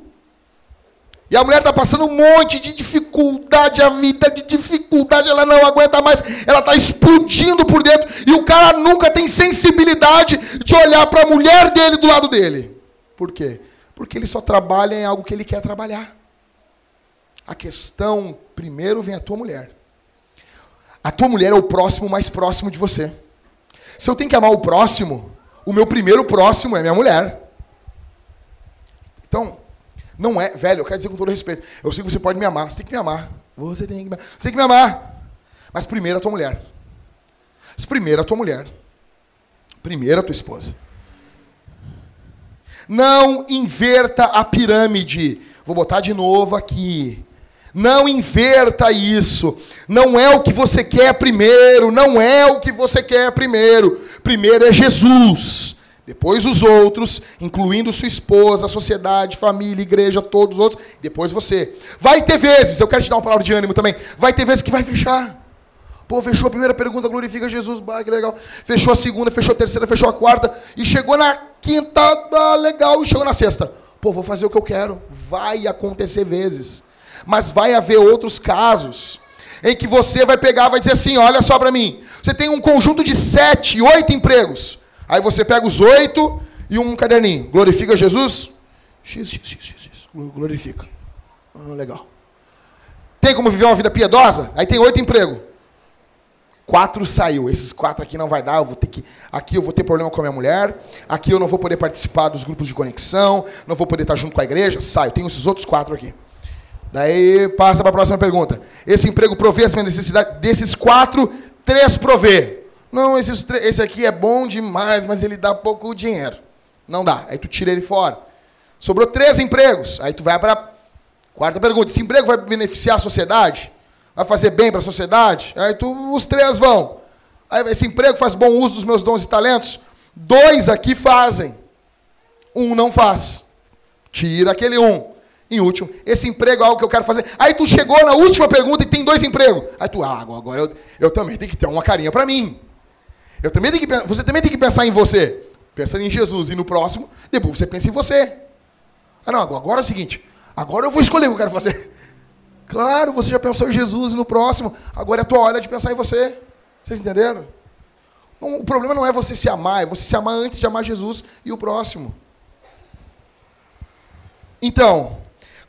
E a mulher está passando um monte de dificuldade, a vida de dificuldade, ela não aguenta mais, ela está explodindo por dentro, e o cara nunca tem sensibilidade de olhar para a mulher dele do lado dele. Por quê? Porque ele só trabalha em algo que ele quer trabalhar. A questão, primeiro vem a tua mulher. A tua mulher é o próximo mais próximo de você. Se eu tenho que amar o próximo, o meu primeiro próximo é minha mulher. Então, não é, velho, eu quero dizer com todo respeito. Eu sei que você pode me amar, você tem que me amar. Você tem que me amar. Você tem que me amar. Mas primeiro a tua mulher. Primeiro a tua mulher. Primeiro a tua esposa. Não inverta a pirâmide. Vou botar de novo aqui. Não inverta isso. Não é o que você quer primeiro. Não é o que você quer primeiro. Primeiro é Jesus. Depois os outros, incluindo sua esposa, a sociedade, família, igreja, todos os outros. Depois você. Vai ter vezes, eu quero te dar uma palavra de ânimo também. Vai ter vezes que vai fechar. Pô, fechou a primeira pergunta, glorifica Jesus, bah, que legal. Fechou a segunda, fechou a terceira, fechou a quarta. E chegou na quinta, ah, legal. E chegou na sexta. Pô, vou fazer o que eu quero. Vai acontecer vezes. Mas vai haver outros casos em que você vai pegar, vai dizer assim: olha só para mim. Você tem um conjunto de sete, oito empregos. Aí você pega os oito e um caderninho. Glorifica Jesus? X, X, X, X, X. Glorifica. Ah, legal. Tem como viver uma vida piedosa? Aí tem oito empregos. Quatro saiu. Esses quatro aqui não vai dar. Eu vou ter que. Aqui eu vou ter problema com a minha mulher. Aqui eu não vou poder participar dos grupos de conexão. Não vou poder estar junto com a igreja. Sai. Tem esses outros quatro aqui. Daí passa para a próxima pergunta. Esse emprego provê as minhas necessidades? Desses quatro, três provê. Não, esses, esse aqui é bom demais, mas ele dá pouco dinheiro. Não dá. Aí tu tira ele fora. Sobrou três empregos. Aí tu vai para quarta pergunta. Esse emprego vai beneficiar a sociedade? Vai fazer bem para a sociedade? Aí tu, os três vão. Aí esse emprego faz bom uso dos meus dons e talentos? Dois aqui fazem. Um não faz. Tira aquele um. Em último, esse emprego é algo que eu quero fazer. Aí tu chegou na última pergunta e tem dois empregos. Aí tu, ah, agora eu, eu também tenho que ter uma carinha para mim. Eu também tenho que, você também tem que pensar em você. Pensando em Jesus e no próximo, depois você pensa em você. Ah, não, agora é o seguinte. Agora eu vou escolher o que eu quero fazer. Claro, você já pensou em Jesus e no próximo. Agora é a tua hora de pensar em você. Vocês entenderam? o problema não é você se amar, é você se amar antes de amar Jesus e o próximo. Então,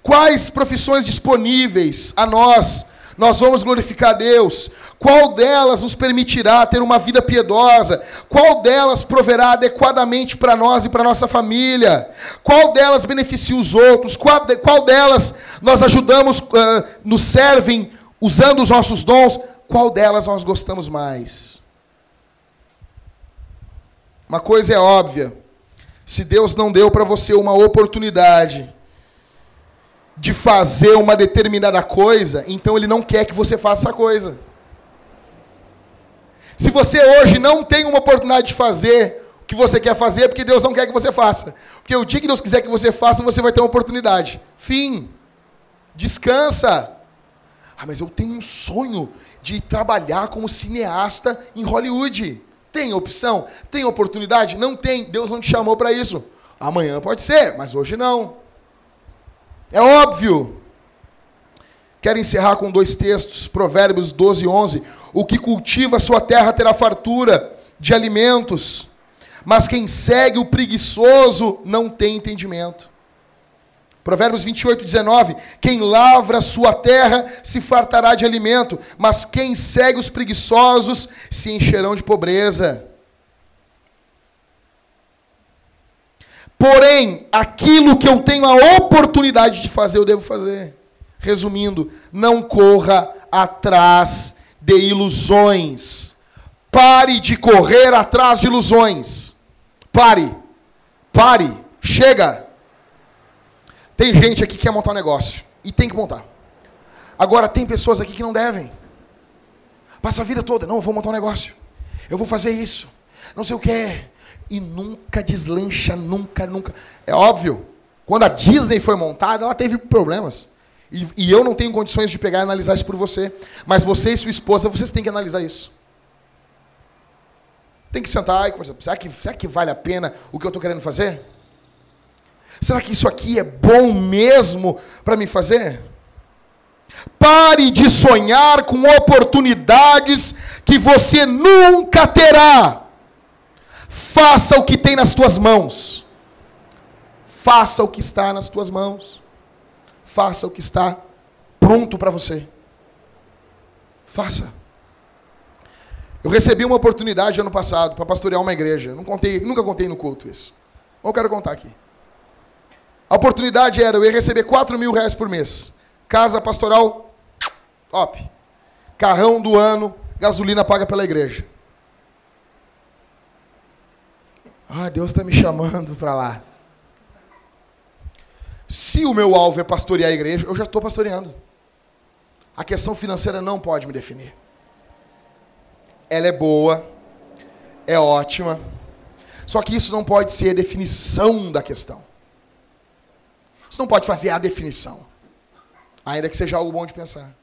quais profissões disponíveis a nós nós vamos glorificar Deus? Qual delas nos permitirá ter uma vida piedosa? Qual delas proverá adequadamente para nós e para nossa família? Qual delas beneficia os outros? Qual, de, qual delas nós ajudamos, uh, nos servem usando os nossos dons? Qual delas nós gostamos mais? Uma coisa é óbvia: se Deus não deu para você uma oportunidade de fazer uma determinada coisa, então Ele não quer que você faça essa coisa. Se você hoje não tem uma oportunidade de fazer o que você quer fazer, é porque Deus não quer que você faça. Porque o dia que Deus quiser que você faça, você vai ter uma oportunidade. Fim. Descansa. Ah, mas eu tenho um sonho de trabalhar como cineasta em Hollywood. Tem opção? Tem oportunidade? Não tem. Deus não te chamou para isso. Amanhã pode ser, mas hoje não. É óbvio. Quero encerrar com dois textos, Provérbios 12 e 11. O que cultiva sua terra terá fartura de alimentos, mas quem segue o preguiçoso não tem entendimento. Provérbios 28, 19: Quem lavra a sua terra se fartará de alimento, mas quem segue os preguiçosos se encherão de pobreza. Porém, aquilo que eu tenho a oportunidade de fazer, eu devo fazer. Resumindo, não corra atrás de ilusões. Pare de correr atrás de ilusões. Pare. Pare. Chega. Tem gente aqui que quer montar um negócio. E tem que montar. Agora, tem pessoas aqui que não devem. Passa a vida toda. Não, eu vou montar um negócio. Eu vou fazer isso. Não sei o que. E nunca deslancha, nunca, nunca. É óbvio. Quando a Disney foi montada, ela teve problemas. E, e, eu não tenho condições de pegar e analisar isso por você. Mas você e sua esposa, vocês têm que analisar isso. Tem que sentar e conversar. Será que, será que vale a pena o que eu estou querendo fazer? Será que isso aqui é bom mesmo para me fazer? Pare de sonhar com oportunidades que você nunca terá. Faça o que tem nas tuas mãos. Faça o que está nas tuas mãos faça o que está pronto para você. Faça. Eu recebi uma oportunidade ano passado para pastorear uma igreja. Não contei, nunca contei no culto isso. Ou eu quero contar aqui. A oportunidade era eu ia receber 4 mil reais por mês. Casa pastoral, top. Carrão do ano, gasolina paga pela igreja. Ah, Deus está me chamando para lá. Se o meu alvo é pastorear a igreja, eu já estou pastoreando. A questão financeira não pode me definir. Ela é boa, é ótima, só que isso não pode ser a definição da questão. Isso não pode fazer a definição, ainda que seja algo bom de pensar.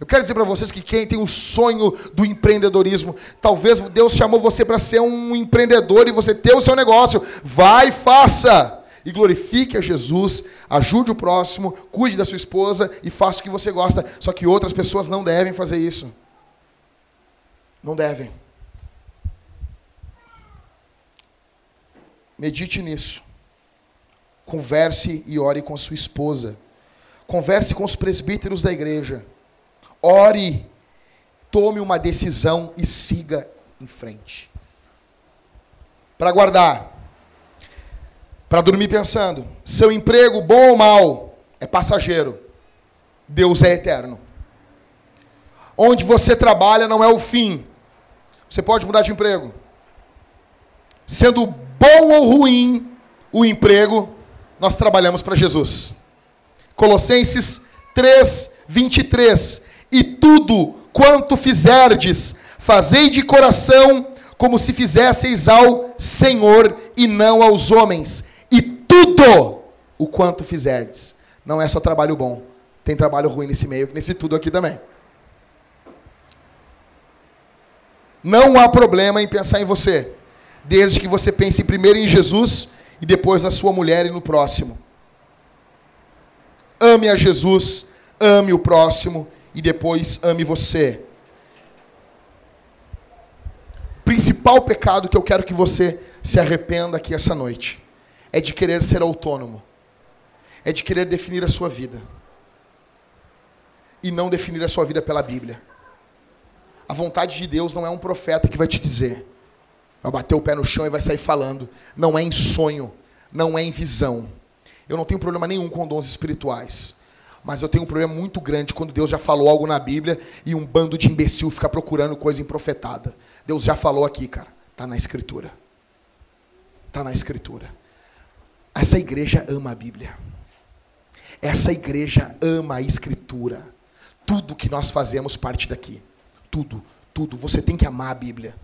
Eu quero dizer para vocês que quem tem o sonho do empreendedorismo, talvez Deus chamou você para ser um empreendedor e você ter o seu negócio. Vai, faça! E glorifique a Jesus, ajude o próximo, cuide da sua esposa e faça o que você gosta. Só que outras pessoas não devem fazer isso. Não devem. Medite nisso. Converse e ore com sua esposa. Converse com os presbíteros da igreja. Ore, tome uma decisão e siga em frente. Para guardar, para dormir pensando, seu emprego, bom ou mal, é passageiro. Deus é eterno. Onde você trabalha não é o fim. Você pode mudar de emprego. Sendo bom ou ruim o emprego, nós trabalhamos para Jesus. Colossenses 3, 23 e tudo quanto fizerdes, fazei de coração como se fizesseis ao Senhor e não aos homens. E tudo o quanto fizerdes. Não é só trabalho bom, tem trabalho ruim nesse meio, nesse tudo aqui também. Não há problema em pensar em você, desde que você pense primeiro em Jesus e depois na sua mulher e no próximo. Ame a Jesus, ame o próximo e depois ame você. Principal pecado que eu quero que você se arrependa aqui essa noite é de querer ser autônomo, é de querer definir a sua vida e não definir a sua vida pela Bíblia. A vontade de Deus não é um profeta que vai te dizer, vai bater o pé no chão e vai sair falando. Não é em sonho, não é em visão. Eu não tenho problema nenhum com dons espirituais. Mas eu tenho um problema muito grande quando Deus já falou algo na Bíblia e um bando de imbecil fica procurando coisa improfetada. Deus já falou aqui, cara. Está na Escritura. Está na Escritura. Essa igreja ama a Bíblia. Essa igreja ama a Escritura. Tudo que nós fazemos parte daqui. Tudo, tudo. Você tem que amar a Bíblia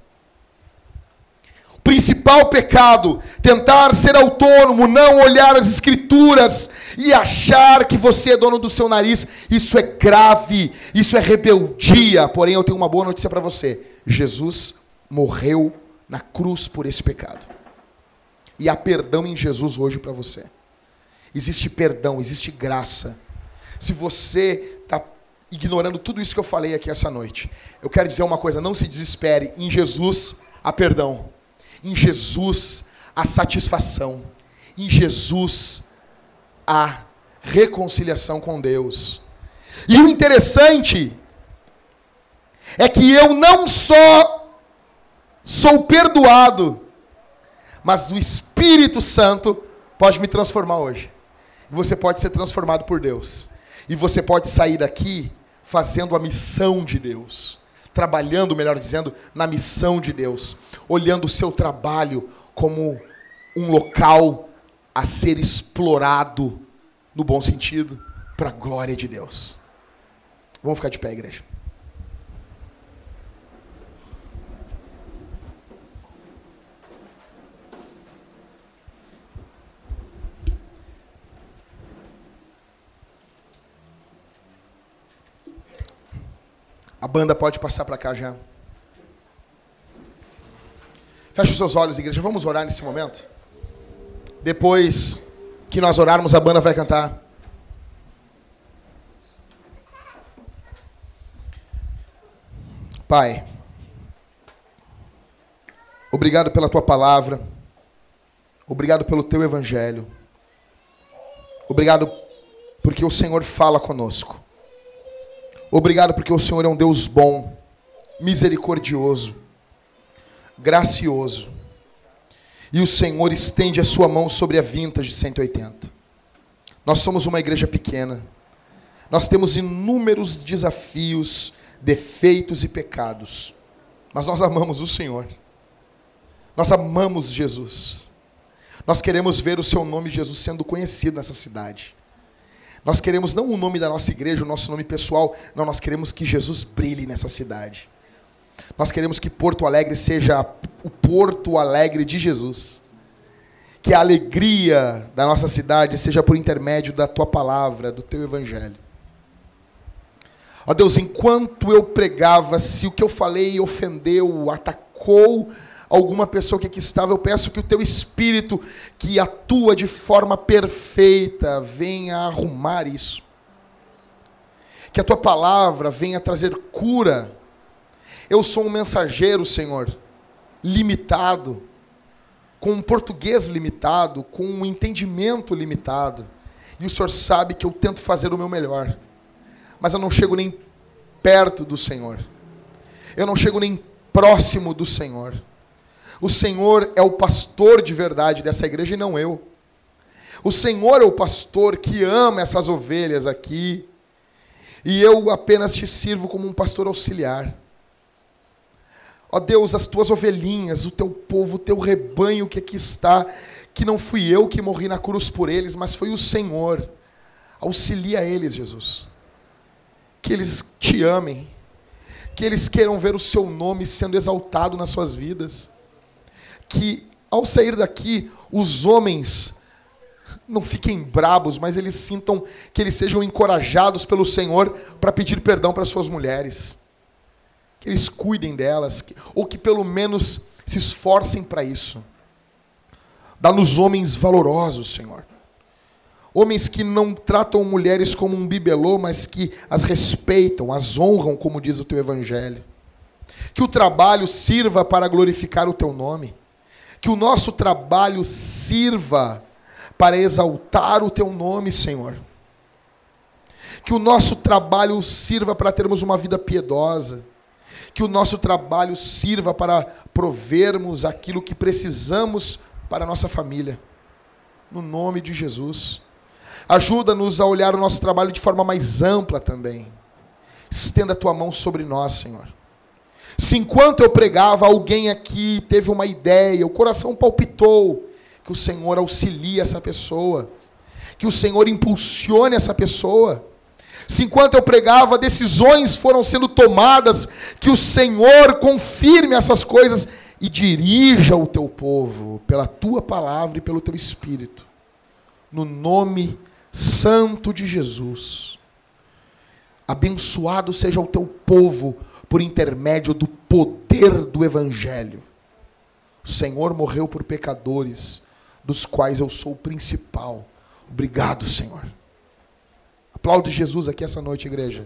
principal pecado, tentar ser autônomo, não olhar as escrituras e achar que você é dono do seu nariz, isso é grave, isso é rebeldia. Porém, eu tenho uma boa notícia para você: Jesus morreu na cruz por esse pecado. E há perdão em Jesus hoje para você. Existe perdão, existe graça. Se você está ignorando tudo isso que eu falei aqui essa noite, eu quero dizer uma coisa: não se desespere. Em Jesus há perdão. Em Jesus a satisfação. Em Jesus a reconciliação com Deus. E o interessante é que eu não só sou perdoado, mas o Espírito Santo pode me transformar hoje. Você pode ser transformado por Deus. E você pode sair daqui fazendo a missão de Deus trabalhando, melhor dizendo, na missão de Deus, olhando o seu trabalho como um local a ser explorado, no bom sentido, para a glória de Deus. Vamos ficar de pé, igreja. A banda pode passar para cá já. Feche os seus olhos, igreja. Vamos orar nesse momento. Depois que nós orarmos, a banda vai cantar. Pai, obrigado pela tua palavra. Obrigado pelo teu evangelho. Obrigado porque o Senhor fala conosco. Obrigado porque o Senhor é um Deus bom. misericordioso, gracioso. E o Senhor estende a sua mão sobre a Vintage 180. Nós somos uma igreja pequena. Nós temos inúmeros desafios, defeitos e pecados. Mas nós amamos o Senhor. Nós amamos Jesus. Nós queremos ver o seu nome, Jesus, sendo conhecido nessa cidade. Nós queremos não o nome da nossa igreja, o nosso nome pessoal, não, nós queremos que Jesus brilhe nessa cidade. Nós queremos que Porto Alegre seja o Porto Alegre de Jesus. Que a alegria da nossa cidade seja por intermédio da tua palavra, do teu evangelho. Ó Deus, enquanto eu pregava, se o que eu falei ofendeu, atacou alguma pessoa que aqui estava, eu peço que o teu espírito, que atua de forma perfeita, venha arrumar isso. Que a tua palavra venha trazer cura. Eu sou um mensageiro, Senhor, limitado, com um português limitado, com um entendimento limitado. E o Senhor sabe que eu tento fazer o meu melhor mas eu não chego nem perto do Senhor. Eu não chego nem próximo do Senhor. O Senhor é o pastor de verdade dessa igreja e não eu. O Senhor é o pastor que ama essas ovelhas aqui. E eu apenas te sirvo como um pastor auxiliar. Ó Deus, as tuas ovelhinhas, o teu povo, o teu rebanho que aqui está, que não fui eu que morri na cruz por eles, mas foi o Senhor. Auxilia eles, Jesus que eles te amem, que eles queiram ver o seu nome sendo exaltado nas suas vidas, que ao sair daqui os homens não fiquem brabos, mas eles sintam que eles sejam encorajados pelo Senhor para pedir perdão para suas mulheres, que eles cuidem delas, ou que pelo menos se esforcem para isso. Dá-nos homens valorosos, Senhor Homens que não tratam mulheres como um bibelô, mas que as respeitam, as honram, como diz o teu evangelho. Que o trabalho sirva para glorificar o teu nome. Que o nosso trabalho sirva para exaltar o teu nome, Senhor. Que o nosso trabalho sirva para termos uma vida piedosa. Que o nosso trabalho sirva para provermos aquilo que precisamos para a nossa família. No nome de Jesus. Ajuda-nos a olhar o nosso trabalho de forma mais ampla também. Estenda a tua mão sobre nós, Senhor. Se enquanto eu pregava, alguém aqui teve uma ideia, o coração palpitou, que o Senhor auxilie essa pessoa, que o Senhor impulsione essa pessoa. Se enquanto eu pregava, decisões foram sendo tomadas, que o Senhor confirme essas coisas e dirija o teu povo pela tua palavra e pelo teu espírito. No nome Santo de Jesus. Abençoado seja o teu povo por intermédio do poder do Evangelho. O Senhor morreu por pecadores, dos quais eu sou o principal. Obrigado, Senhor. Aplaude Jesus aqui essa noite, igreja.